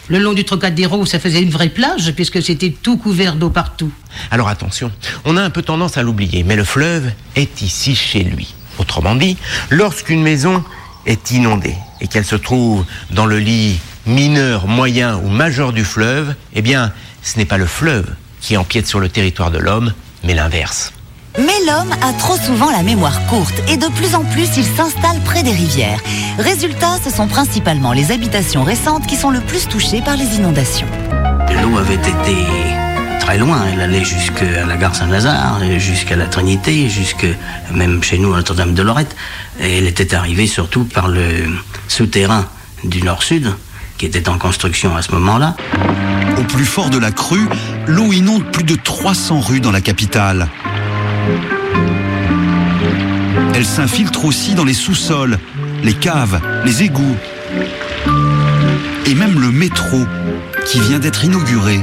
Speaker 56: Le long du Trocadéro, ça faisait une vraie plage, puisque c'était tout couvert d'eau partout.
Speaker 54: Alors attention, on a un peu tendance à l'oublier, mais le fleuve est ici chez lui. Autrement dit, lorsqu'une maison est inondée et qu'elle se trouve dans le lit mineur, moyen ou majeur du fleuve, eh bien, ce n'est pas le fleuve qui empiète sur le territoire de l'homme, mais l'inverse.
Speaker 57: Mais l'homme a trop souvent la mémoire courte et de plus en plus il s'installe près des rivières. Résultat, ce sont principalement les habitations récentes qui sont le plus touchées par les inondations.
Speaker 58: L'eau avait été très loin. Elle allait jusqu'à la gare Saint-Lazare, jusqu'à la Trinité, jusque même chez nous à Notre-Dame-de-Lorette. Et elle était arrivée surtout par le souterrain du Nord-Sud, qui était en construction à ce moment-là.
Speaker 59: Au plus fort de la crue, l'eau inonde plus de 300 rues dans la capitale. Elle s'infiltre aussi dans les sous-sols, les caves, les égouts et même le métro qui vient d'être inauguré.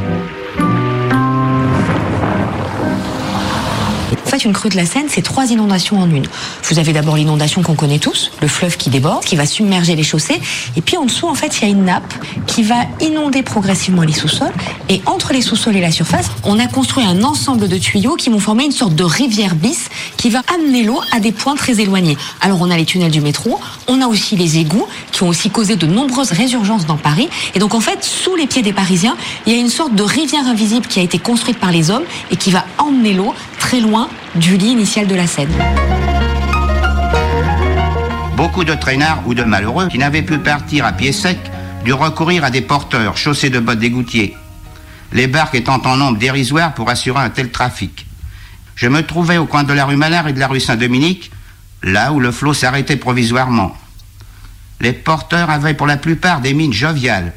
Speaker 60: En fait, une crue de la Seine, c'est trois inondations en une. Vous avez d'abord l'inondation qu'on connaît tous, le fleuve qui déborde, qui va submerger les chaussées. Et puis en dessous, en fait, il y a une nappe qui va inonder progressivement les sous-sols. Et entre les sous-sols et la surface, on a construit un ensemble de tuyaux qui vont former une sorte de rivière bis qui va amener l'eau à des points très éloignés. Alors on a les tunnels du métro, on a aussi les égouts qui ont aussi causé de nombreuses résurgences dans Paris. Et donc en fait, sous les pieds des Parisiens, il y a une sorte de rivière invisible qui a été construite par les hommes et qui va emmener l'eau très loin du lit initial de la Seine.
Speaker 55: Beaucoup de traînards ou de malheureux qui n'avaient pu partir à pied sec durent recourir à des porteurs chaussés de bottes d'égoutier. Les barques étant en nombre dérisoire pour assurer un tel trafic. Je me trouvais au coin de la rue Malard et de la rue Saint-Dominique, là où le flot s'arrêtait provisoirement. Les porteurs avaient pour la plupart des mines joviales.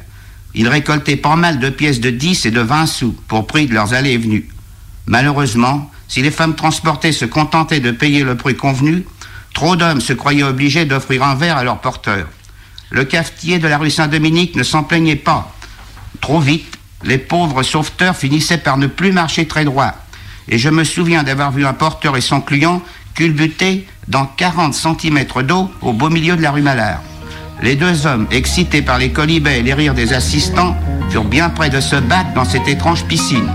Speaker 55: Ils récoltaient pas mal de pièces de 10 et de 20 sous pour prix de leurs allées et venues. Malheureusement, si les femmes transportées se contentaient de payer le prix convenu, Trop d'hommes se croyaient obligés d'offrir un verre à leur porteur. Le cafetier de la rue Saint-Dominique ne s'en plaignait pas. Trop vite, les pauvres sauveteurs finissaient par ne plus marcher très droit. Et je me souviens d'avoir vu un porteur et son client culbuter dans 40 cm d'eau au beau milieu de la rue Malard. Les deux hommes, excités par les colibets et les rires des assistants, furent bien près de se battre dans cette étrange piscine.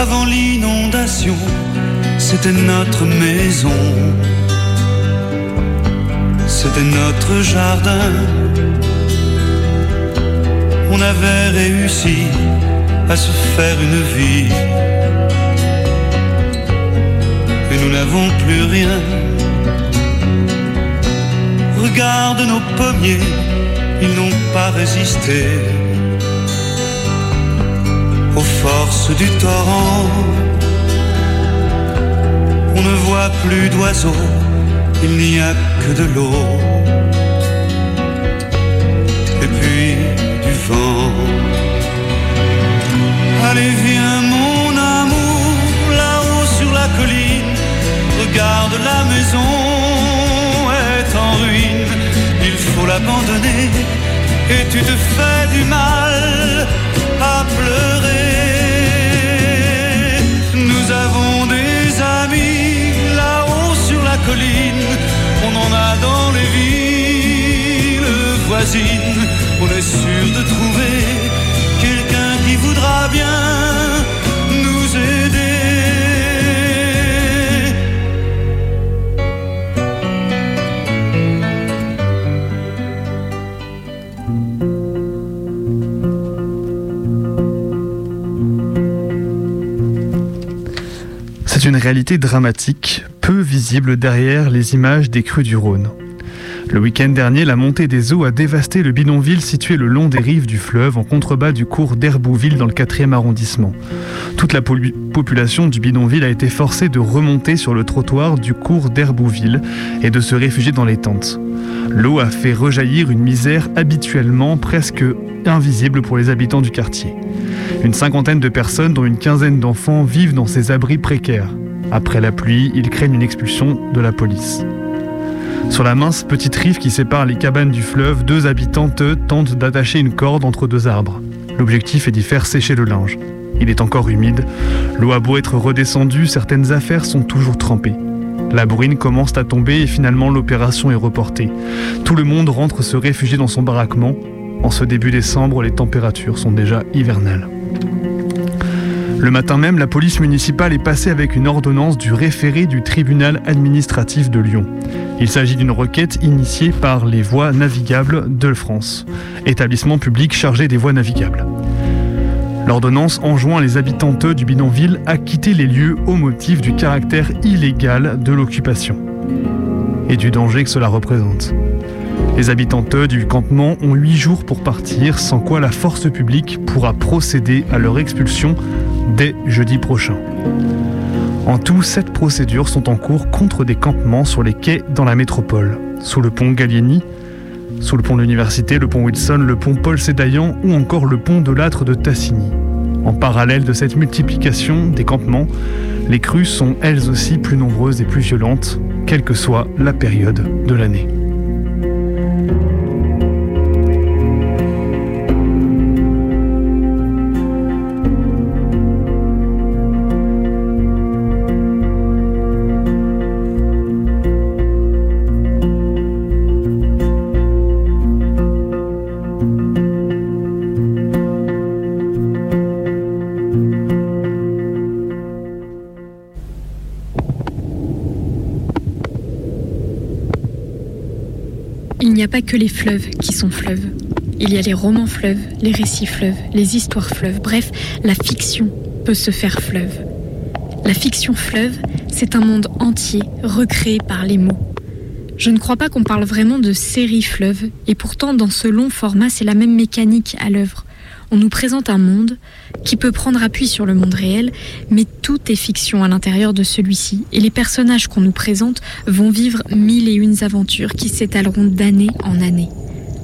Speaker 54: Avant l'inondation, c'était notre maison. C'était notre jardin. On avait réussi à se faire une vie. Et nous n'avons plus rien. Regarde nos pommiers, ils n'ont pas résisté aux forces du torrent. On ne voit plus d'oiseaux, il n'y a que de l'eau. Et puis du vent. Allez, viens, mon amour, là-haut sur la colline. Regarde la maison est en ruine. Il faut l'abandonner et tu te fais du mal à pleurer. Nous avons des amis là-haut sur la colline, on en a dans les villes voisines. On est sûr de trouver quelqu'un qui voudra bien
Speaker 2: C'est une réalité dramatique, peu visible derrière les images des crues du Rhône. Le week-end dernier, la montée des eaux a dévasté le bidonville situé le long des rives du fleuve en contrebas du cours d'Herbouville dans le 4e arrondissement. Toute la population du bidonville a été forcée de remonter sur le trottoir du cours d'Herbouville et de se réfugier dans les tentes. L'eau a fait rejaillir une misère habituellement presque invisible pour les habitants du quartier. Une cinquantaine de personnes, dont une quinzaine d'enfants, vivent dans ces abris précaires. Après la pluie, ils craignent une expulsion de la police. Sur la mince petite rive qui sépare les cabanes du fleuve, deux habitantes tentent d'attacher une corde entre deux arbres. L'objectif est d'y faire sécher le linge. Il est encore humide. L'eau a beau être redescendue, certaines affaires sont toujours trempées. La bruine commence à tomber et finalement l'opération est reportée. Tout le monde rentre se réfugier dans son baraquement. En ce début décembre, les températures sont déjà hivernales. Le matin même, la police municipale est passée avec une ordonnance du référé du tribunal administratif de Lyon. Il s'agit d'une requête initiée par les voies navigables de France, établissement public chargé des voies navigables. L'ordonnance enjoint les habitantes du bidonville à quitter les lieux au motif du caractère illégal de l'occupation et du danger que cela représente. Les habitantes du campement ont huit jours pour partir, sans quoi la force publique pourra procéder à leur expulsion dès jeudi prochain. En tout, sept procédures sont en cours contre des campements sur les quais dans la métropole, sous le pont Gallieni, sous le pont de l'Université, le pont Wilson, le pont Paul Sédaillan ou encore le pont de l'âtre de Tassigny. En parallèle de cette multiplication des campements, les crues sont elles aussi plus nombreuses et plus violentes, quelle que soit la période de l'année.
Speaker 61: Que les fleuves qui sont fleuves. Il y a les romans fleuves, les récits fleuves, les histoires fleuves. Bref, la fiction peut se faire fleuve. La fiction fleuve, c'est un monde entier recréé par les mots. Je ne crois pas qu'on parle vraiment de série fleuve, et pourtant dans ce long format, c'est la même mécanique à l'œuvre. On nous présente un monde qui peut prendre appui sur le monde réel, mais tout est fiction à l'intérieur de celui-ci, et les personnages qu'on nous présente vont vivre mille et une aventures qui s'étaleront d'année en année.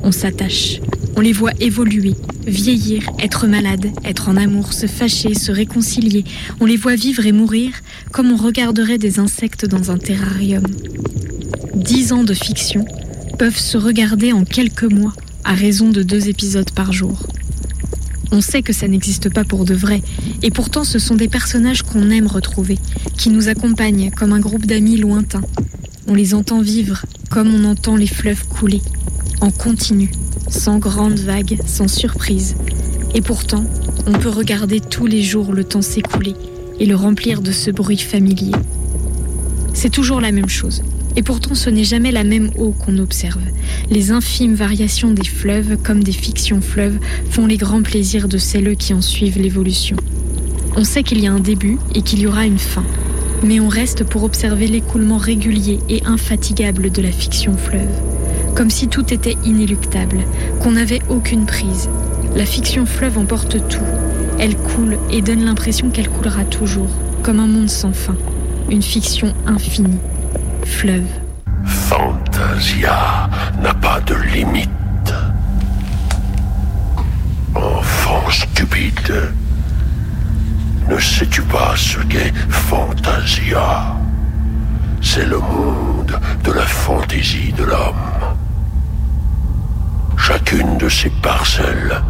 Speaker 61: On s'attache, on les voit évoluer, vieillir, être malade, être en amour, se fâcher, se réconcilier. On les voit vivre et mourir comme on regarderait des insectes dans un terrarium. dix ans de fiction peuvent se regarder en quelques mois à raison de deux épisodes par jour. On sait que ça n'existe pas pour de vrai, et pourtant ce sont des personnages qu'on aime retrouver, qui nous accompagnent comme un groupe d'amis lointains. On les entend vivre comme on entend les fleuves couler, en continu, sans grandes vagues, sans surprise. Et pourtant, on peut regarder tous les jours le temps s'écouler et le remplir de ce bruit familier. C'est toujours la même chose. Et pourtant, ce n'est jamais la même eau qu'on observe. Les infimes variations des fleuves, comme des fictions fleuves, font les grands plaisirs de celles qui en suivent l'évolution. On sait qu'il y a un début et qu'il y aura une fin. Mais on reste pour observer l'écoulement régulier et infatigable de la fiction fleuve. Comme si tout était inéluctable, qu'on n'avait aucune prise. La fiction fleuve emporte tout. Elle coule et donne l'impression qu'elle coulera toujours, comme un monde sans fin. Une fiction infinie.
Speaker 62: Fantasia n'a pas de limite. Enfant stupide, ne sais-tu pas ce qu'est Fantasia? C'est le monde de la fantaisie de l'homme. Chacune de ces parcelles,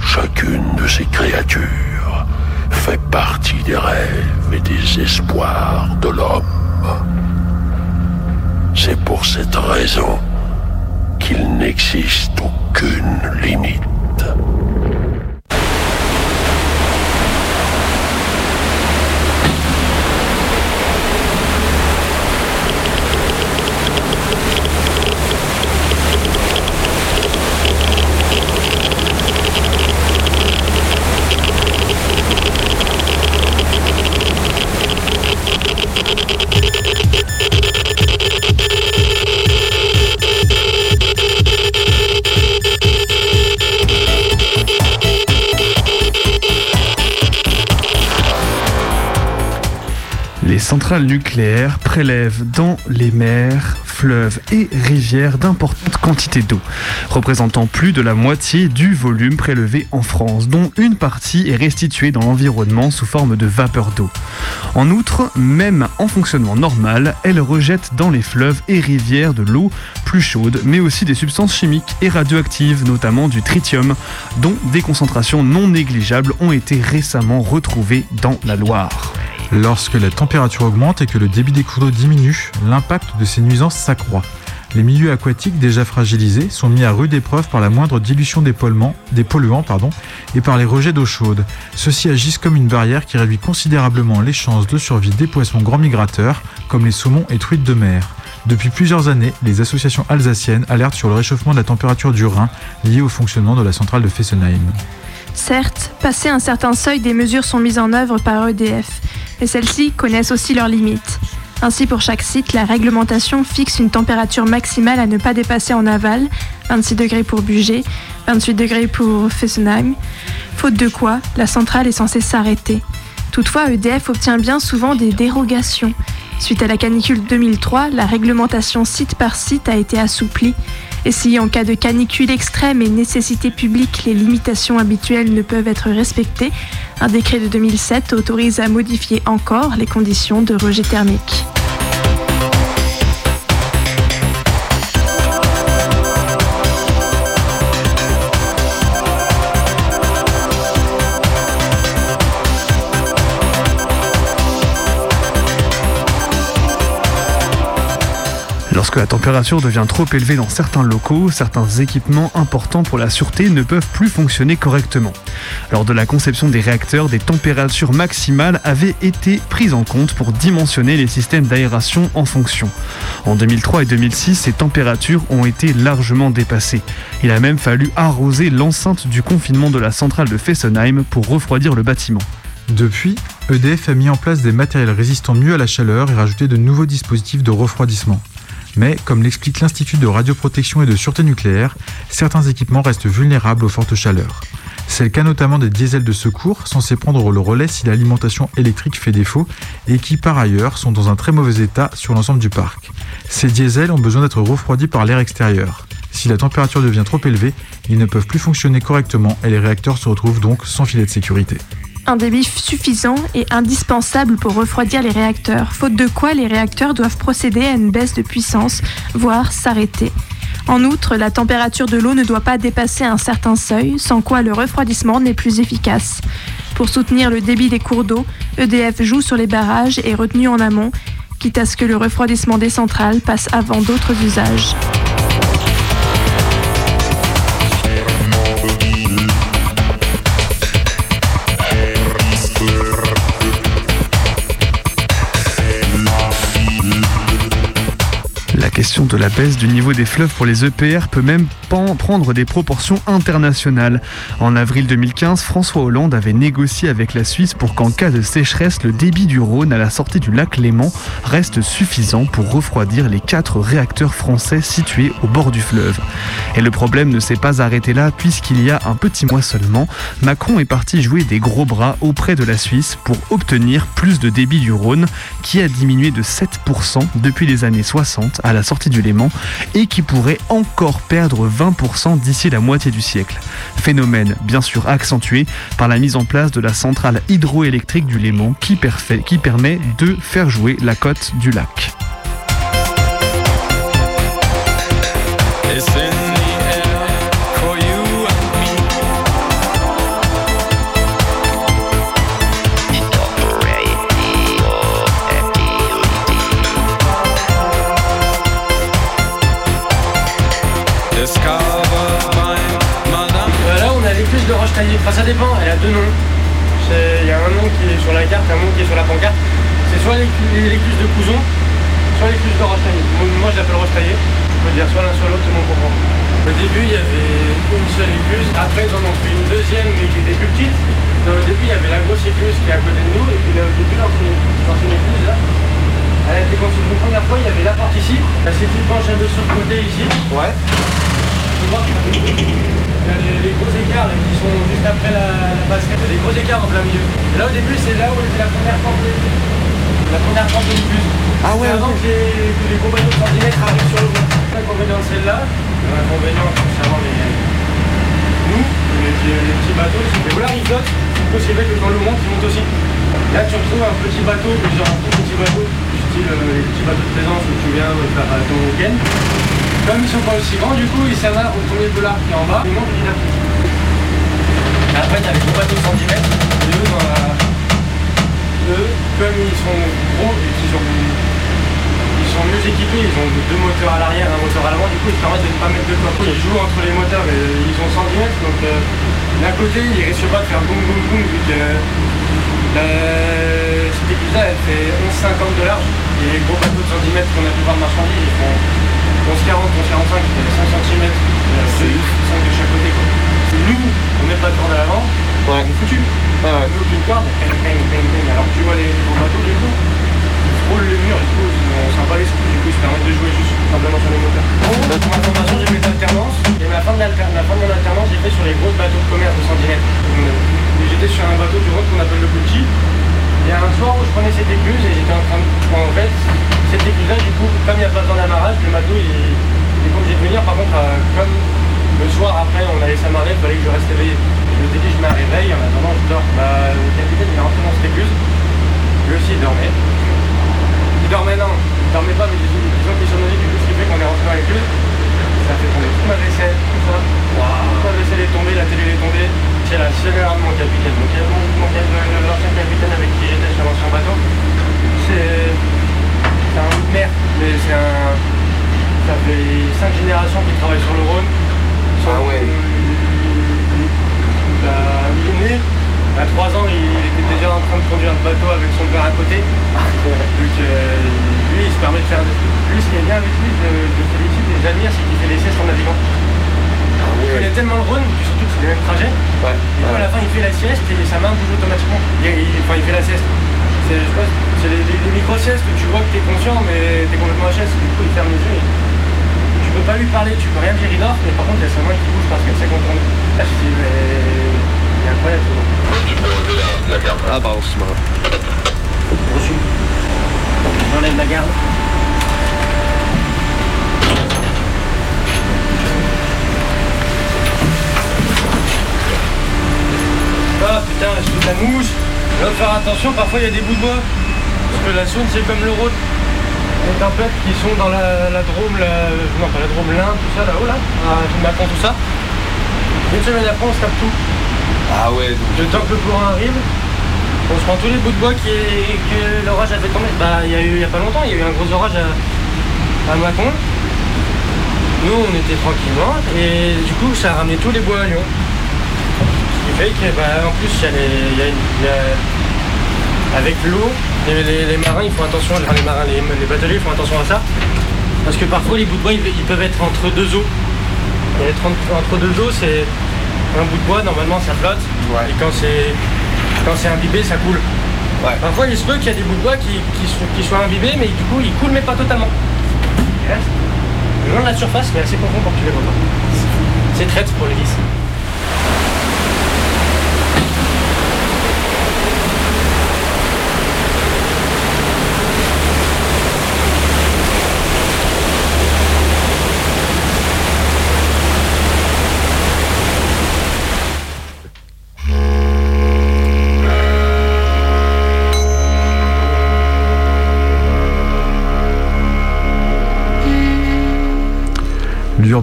Speaker 62: chacune de ces créatures fait partie des rêves et des espoirs de l'homme. C'est pour cette raison qu'il n'existe aucune limite.
Speaker 2: Centrales nucléaires prélèvent dans les mers, fleuves et rivières d'importantes quantités d'eau, représentant plus de la moitié du volume prélevé en France, dont une partie est restituée dans l'environnement sous forme de vapeur d'eau. En outre, même en fonctionnement normal, elles rejettent dans les fleuves et rivières de l'eau plus chaude, mais aussi des substances chimiques et radioactives, notamment du tritium, dont des concentrations non négligeables ont été récemment retrouvées dans la Loire.
Speaker 1: Lorsque la température augmente et que le débit des cours d'eau diminue, l'impact de ces nuisances s'accroît. Les milieux aquatiques déjà fragilisés sont mis à rude épreuve par la moindre dilution des polluants, et par les rejets d'eau chaude. Ceux-ci agissent comme une barrière qui réduit considérablement les chances de survie des poissons grands migrateurs, comme les saumons et truites de mer. Depuis plusieurs années, les associations alsaciennes alertent sur le réchauffement de la température du Rhin lié au fonctionnement de la centrale de Fessenheim.
Speaker 3: Certes, passé un certain seuil, des mesures sont mises en œuvre par EDF, et celles-ci connaissent aussi leurs limites. Ainsi, pour chaque site, la réglementation fixe une température maximale à ne pas dépasser en aval, 26 degrés pour Bugey, 28 degrés pour Fessenheim, faute de quoi la centrale est censée s'arrêter. Toutefois, EDF obtient bien souvent des dérogations. Suite à la canicule 2003, la réglementation site par site a été assouplie. Et si en cas de canicule extrême et nécessité publique, les limitations habituelles ne peuvent être respectées, un décret de 2007 autorise à modifier encore les conditions de rejet thermique.
Speaker 2: Lorsque la température devient trop élevée dans certains locaux, certains équipements importants pour la sûreté ne peuvent plus fonctionner correctement. Lors de la conception des réacteurs, des températures maximales avaient été prises en compte pour dimensionner les systèmes d'aération en fonction. En 2003 et 2006, ces températures ont été largement dépassées. Il a même fallu arroser l'enceinte du confinement de la centrale de Fessenheim pour refroidir le bâtiment.
Speaker 1: Depuis, EDF a mis en place des matériels résistant mieux à la chaleur et rajouté de nouveaux dispositifs de refroidissement. Mais, comme l'explique l'Institut de radioprotection et de sûreté nucléaire, certains équipements restent vulnérables aux fortes chaleurs. C'est le cas notamment des diesels de secours, censés prendre le relais si l'alimentation électrique fait défaut, et qui par ailleurs sont dans un très mauvais état sur l'ensemble du parc. Ces diesels ont besoin d'être refroidis par l'air extérieur. Si la température devient trop élevée, ils ne peuvent plus fonctionner correctement et les réacteurs se retrouvent donc sans filet de sécurité.
Speaker 3: Un débit suffisant et indispensable pour refroidir les réacteurs, faute de quoi les réacteurs doivent procéder à une baisse de puissance, voire s'arrêter. En outre, la température de l'eau ne doit pas dépasser un certain seuil, sans quoi le refroidissement n'est plus efficace. Pour soutenir le débit des cours d'eau, EDF joue sur les barrages et retenus en amont, quitte à ce que le refroidissement des centrales passe avant d'autres usages.
Speaker 2: De la baisse du niveau des fleuves pour les EPR peut même prendre des proportions internationales. En avril 2015, François Hollande avait négocié avec la Suisse pour qu'en cas de sécheresse, le débit du Rhône à la sortie du lac Léman reste suffisant pour refroidir les quatre réacteurs français situés au bord du fleuve. Et le problème ne s'est pas arrêté là puisqu'il y a un petit mois seulement, Macron est parti jouer des gros bras auprès de la Suisse pour obtenir plus de débit du Rhône qui a diminué de 7% depuis les années 60 à la sortie du Léman et qui pourrait encore perdre 20% d'ici la moitié du siècle. Phénomène bien sûr accentué par la mise en place de la centrale hydroélectrique du Léman qui, qui permet de faire jouer la côte du lac.
Speaker 50: Ça dépend, elle a deux noms. C'est- Il y a un nom qui est sur la carte, un nom qui est sur la pancarte. C'est soit l'écluse de Couzon, soit l'écluse de roche taillée. Moi, je l'appelle roche taillée. Je peux dire soit l'un, soit l'autre, le monde comprend. Au début, il y avait une seule écluse. Après, ils en ont fait une deuxième, mais qui était plus petite. Dans le début, il y avait la grosse écluse qui est à côté de nous. Et puis là, au début, l'ancienne l'ancienne écluse, là, elle a été construite une première fois. Il y avait la porte ici. Tu te penches un peu sur le côté ici. Ouais. Tu vois qu'il y a les, les gros écarts là, qui sont juste après la, la basket, il y a des gros écarts en plein milieu. Et là au début c'est là où était la première porte de la première porte de l'écluse. Ah ouais avant que les, que les gros bateaux de centimètres arrivent sur le pont. L'inconvénient de celle-là, l'inconvénient concernant les nous, les, les- les petits bateaux, c'est que voilà ils flottent, c'est possible que quand le monte, ils montent aussi. Là tu retrouves un petit bateau, genre un tout petit bateau, du style euh, les petits bateaux de plaisance où tu viens faire euh, ton week-end. Comme ils sont pas aussi grands, du coup, ils s'amarrent au premier dollar qui est en bas, ils montent petit à petit. Et Après, t'as les gros bateaux de centimètres, et eux, dans la... eux, comme ils sont gros et qu'ils ont... ils sont mieux équipés, ils ont deux moteurs à l'arrière, un moteur à l'avant, du coup, ils permettent de ne pas mettre de corps. Ils jouent entre les moteurs, et ils ont 110 mètres, donc euh, d'un côté, ils risquent pas de faire boum boum boum, vu que la- cette écluse-là, elle fait 11,50 de large, et les gros bateaux de 110 mètres qu'on a pu voir de marchandises, ils font 11,40, 11,45, qui fait 100 cm, c'est 5 de chaque côté. Quoi. Nous, on met pas de corde à l'avant, on est foutu. Nous, aucune corde, bang, bang, bang, bang. Alors tu vois les gros bateaux, du coup, ils frôlent le mur, du coup, on s'en bat les coups, du coup, ils se permettent de jouer juste simplement sur les moteurs. Pour ma formation, j'ai fait d'alternance, et ma fin de l'alter- la fin de mon alternance, j'ai fait sur les gros bateaux de commerce de 110 mètres. Et J'étais sur un bateau du Rhône qu'on appelle le petit. Il y a un soir où je prenais cette écluse et j'étais en train de. En fait, cette écluse-là, du coup, comme il n'y a pas besoin d'amarrage, le bateau il, il est obligé de venir. Par contre, euh, comme le soir après on allait s'amarrer, il fallait que je reste éveillé. Je me suis dit, je mets un réveil, en attendant, je dors. Bah, le capitaine il est rentré dans cette écluse. Lui aussi il dormait. Il dormait, non, il dormait pas, mais disons qu'il somnolait, du coup, ce qui fait qu'on est rentré dans l'écluse. Ça fait tomber toute ma vaisselle, tout ça. Toute ma vaisselle est tombée, la télé est tombée. C'est la seule erreur de mon capitaine. Mon, mon, mon- l'ancien capitaine avec qui j'étais sur l'ancien bateau. C'est un merde, mais c'est un. Ça fait 5 générations qu'il travaille sur le Rhône. Ah ouais. Il, est né, à 3 ans, il était déjà en train de conduire un bateau avec son père à côté. Donc euh, lui, il se permet de faire des trucs. Lui, ce qui est bien avec lui, je, je félicite et j'admire, c'est qu'il fait des siestes en. Il connaît tellement le Rhône, c'est les mêmes trajets. Et puis à la fin, il fait la sieste et sa main bouge automatiquement. Il, il- enfin, il fait la sieste. C'est je sais pas, c'est les, les- les micro-siestes où tu vois que t'es conscient, mais t'es complètement HS. Du coup, il ferme les yeux. et Tu peux pas lui parler, tu peux rien dire, il dort, mais par contre, il y a sa main qui bouge parce qu'elle sait contourner. Là, je dis, mais. Il est incroyable, ce gars.
Speaker 51: Ah, pardon, c'est marrant.
Speaker 50: Reçu. J'enlève ma garde. Ah putain, je suis la mousse. Là, faut faire attention, parfois il y a des bouts de bois. Parce que la Saône, c'est comme le Rhône. Les tempêtes qui sont dans la, la Drôme, la, non pas la Drôme, l'Ain, tout ça là-haut là, à Macon, tout ça. Une semaine après, on se tape tout.
Speaker 51: Ah ouais, donc.
Speaker 50: Le temps que le courant arrive, on se prend tous les bouts de bois qui, que l'orage a fait tomber. Bah, il y a eu il y a pas longtemps, il y a eu un gros orage à, à Mâcon. Nous, on était tranquillement et du coup, ça a ramené tous les bois à Lyon. Que, bah, en plus, il y a les, il y a une- il y a- avec l'eau, les, les- les marins, ils font attention, enfin, les marins, les, les bateliers font attention à ça. Parce que parfois, les bouts de bois, ils, ils peuvent être entre deux eaux. Et être entre, entre deux eaux, c'est un bout de bois, normalement, ça flotte. Et quand c'est quand c'est imbibé, ça coule. Parfois, il se peut qu'il y a des bouts de bois qui, qui soient, qui soient imbibés, mais du coup, ils coulent, mais pas totalement. Ils restent le long de la surface, mais assez profond pour que tu les vois pas. C'est traite pour les vis.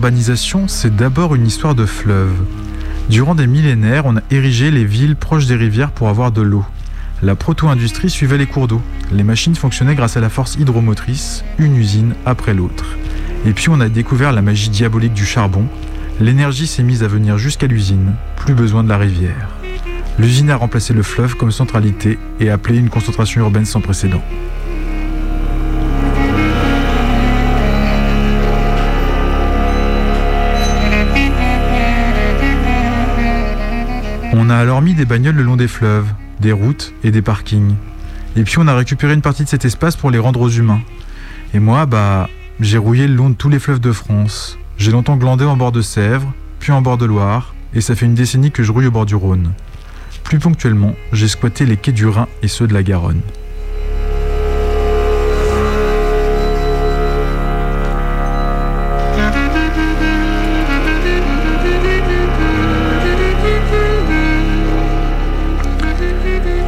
Speaker 1: L'urbanisation, c'est d'abord une histoire de fleuve. Durant des millénaires, on a érigé les villes proches des rivières pour avoir de l'eau. La proto-industrie suivait les cours d'eau. Les machines fonctionnaient grâce à la force hydromotrice, une usine après l'autre. Et puis on a découvert la magie diabolique du charbon. L'énergie s'est mise à venir jusqu'à l'usine, plus besoin de la rivière. L'usine a remplacé le fleuve comme centralité et appelé une concentration urbaine sans précédent. On a alors mis des bagnoles le long des fleuves, des routes et des parkings. Et puis on a récupéré une partie de cet espace pour les rendre aux humains. Et moi, bah, j'ai rouillé le long de tous les fleuves de France. J'ai longtemps glandé en bord de Sèvres, puis en bord de Loire, et ça fait une décennie que je rouille au bord du Rhône. Plus ponctuellement, j'ai squatté les quais du Rhin et ceux de la Garonne.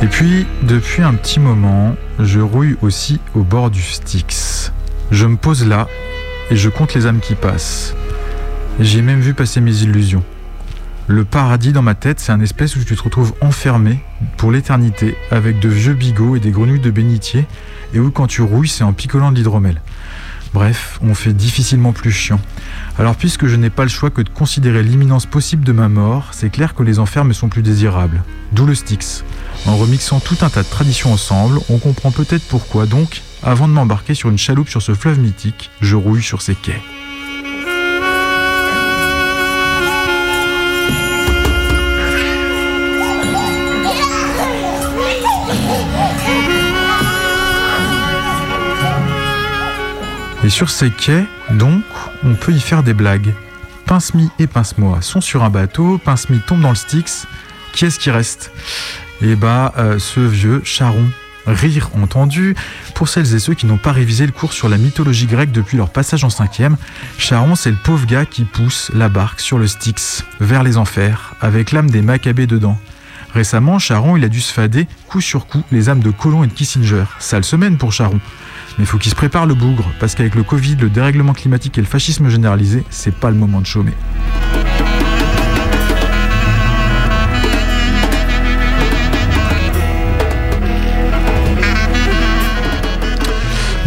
Speaker 1: Et puis, depuis un petit moment, je rouille aussi au bord du Styx. Je me pose là et je compte les âmes qui passent. J'ai même vu passer mes illusions. Le paradis dans ma tête, c'est un espèce où tu te retrouves enfermé pour l'éternité avec de vieux bigots et des grenouilles de bénitier et où quand tu rouilles, c'est en picolant de l'hydromel. Bref, on fait difficilement plus chiant. Alors puisque je n'ai pas le choix que de considérer l'imminence possible de ma mort, c'est clair que les enfers me sont plus désirables. D'où le Styx. En remixant tout un tas de traditions ensemble, on comprend peut-être pourquoi donc, avant de m'embarquer sur une chaloupe sur ce fleuve mythique, je rouille sur ses quais. Et sur ces quais, donc, on peut y faire des blagues. Pince-Mi et Pince-Moi sont sur un bateau, Pince-Mi tombe dans le Styx. Qui est-ce qui reste? Eh bah, euh, ce vieux Charon. Rire entendu. Pour celles et ceux qui n'ont pas révisé le cours sur la mythologie grecque depuis leur passage en cinquième, Charon c'est le pauvre gars qui pousse la barque sur le Styx, vers les enfers, avec l'âme des Maccabées dedans. Récemment, Charon il a dû se fader coup sur coup les âmes de Colomb et de Kissinger. Sale semaine pour Charon. Mais faut qu'il se prépare le bougre, parce qu'avec le Covid, le dérèglement climatique et le fascisme généralisé, c'est pas le moment de chômer.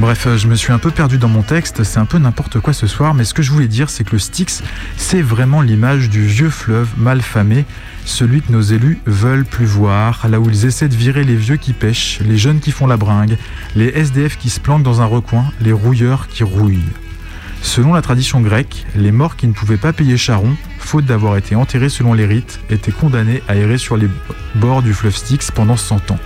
Speaker 1: Bref, euh, je me suis un peu perdu dans mon texte, c'est un peu n'importe quoi ce soir, mais ce que je voulais dire, c'est que le Styx, c'est vraiment l'image du vieux fleuve mal famé, celui que nos élus veulent plus voir, là où ils essaient de virer les vieux qui pêchent, les jeunes qui font la bringue, les SDF qui se planquent dans un recoin, les rouilleurs qui rouillent. Selon la tradition grecque, les morts qui ne pouvaient pas payer Charon, faute d'avoir été enterrés selon les rites, étaient condamnés à errer sur les bords du fleuve Styx pendant 100 ans.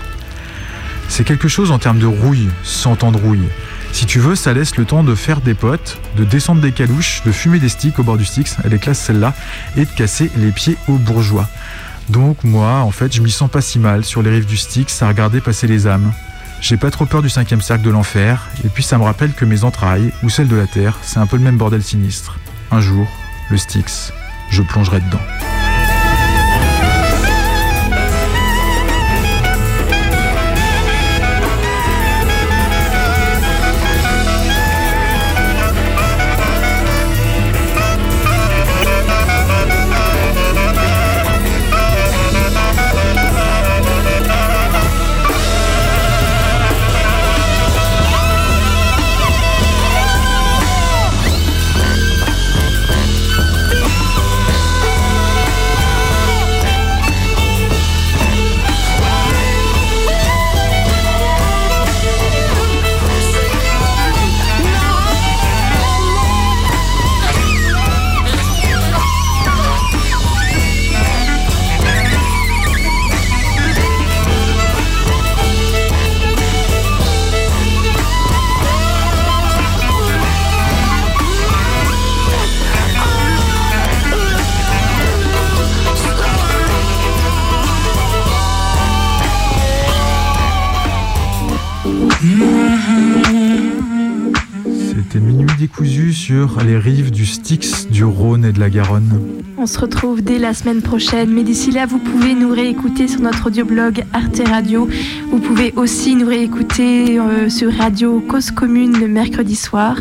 Speaker 1: C'est quelque chose en termes de rouille, 100 ans de rouille. Si tu veux, ça laisse le temps de faire des potes, de descendre des calouches, de fumer des sticks au bord du Styx, elle est classe celle-là, et de casser les pieds aux bourgeois. Donc moi, en fait, je m'y sens pas si mal sur les rives du Styx à regarder passer les âmes. J'ai pas trop peur du cinquième cercle de l'enfer, et puis ça me rappelle que mes entrailles, ou celles de la terre, c'est un peu le même bordel sinistre. Un jour, le Styx, je plongerai dedans. La Garonne.
Speaker 3: On se retrouve dès la semaine prochaine, mais d'ici là, vous pouvez nous réécouter sur notre audioblog Arte Radio. Vous pouvez aussi nous réécouter euh, sur Radio Cause Commune le mercredi soir.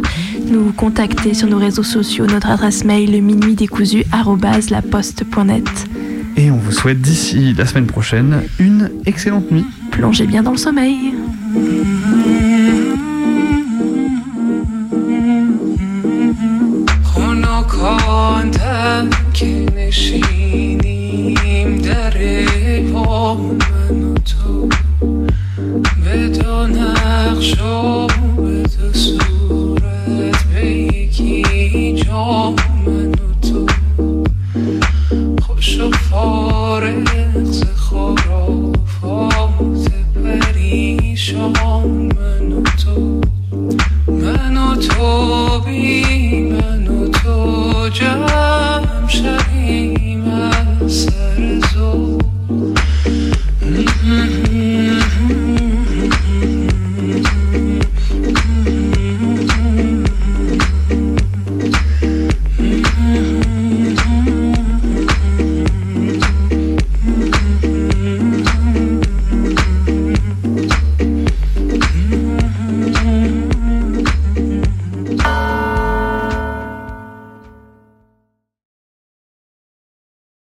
Speaker 3: Nous contacter sur nos réseaux sociaux, notre adresse mail minuit décousu laposte.net.
Speaker 2: Et on vous souhaite d'ici la semaine prochaine une excellente nuit.
Speaker 3: Plongez bien dans le sommeil.
Speaker 63: که نشینیم در من تو. به دو نقش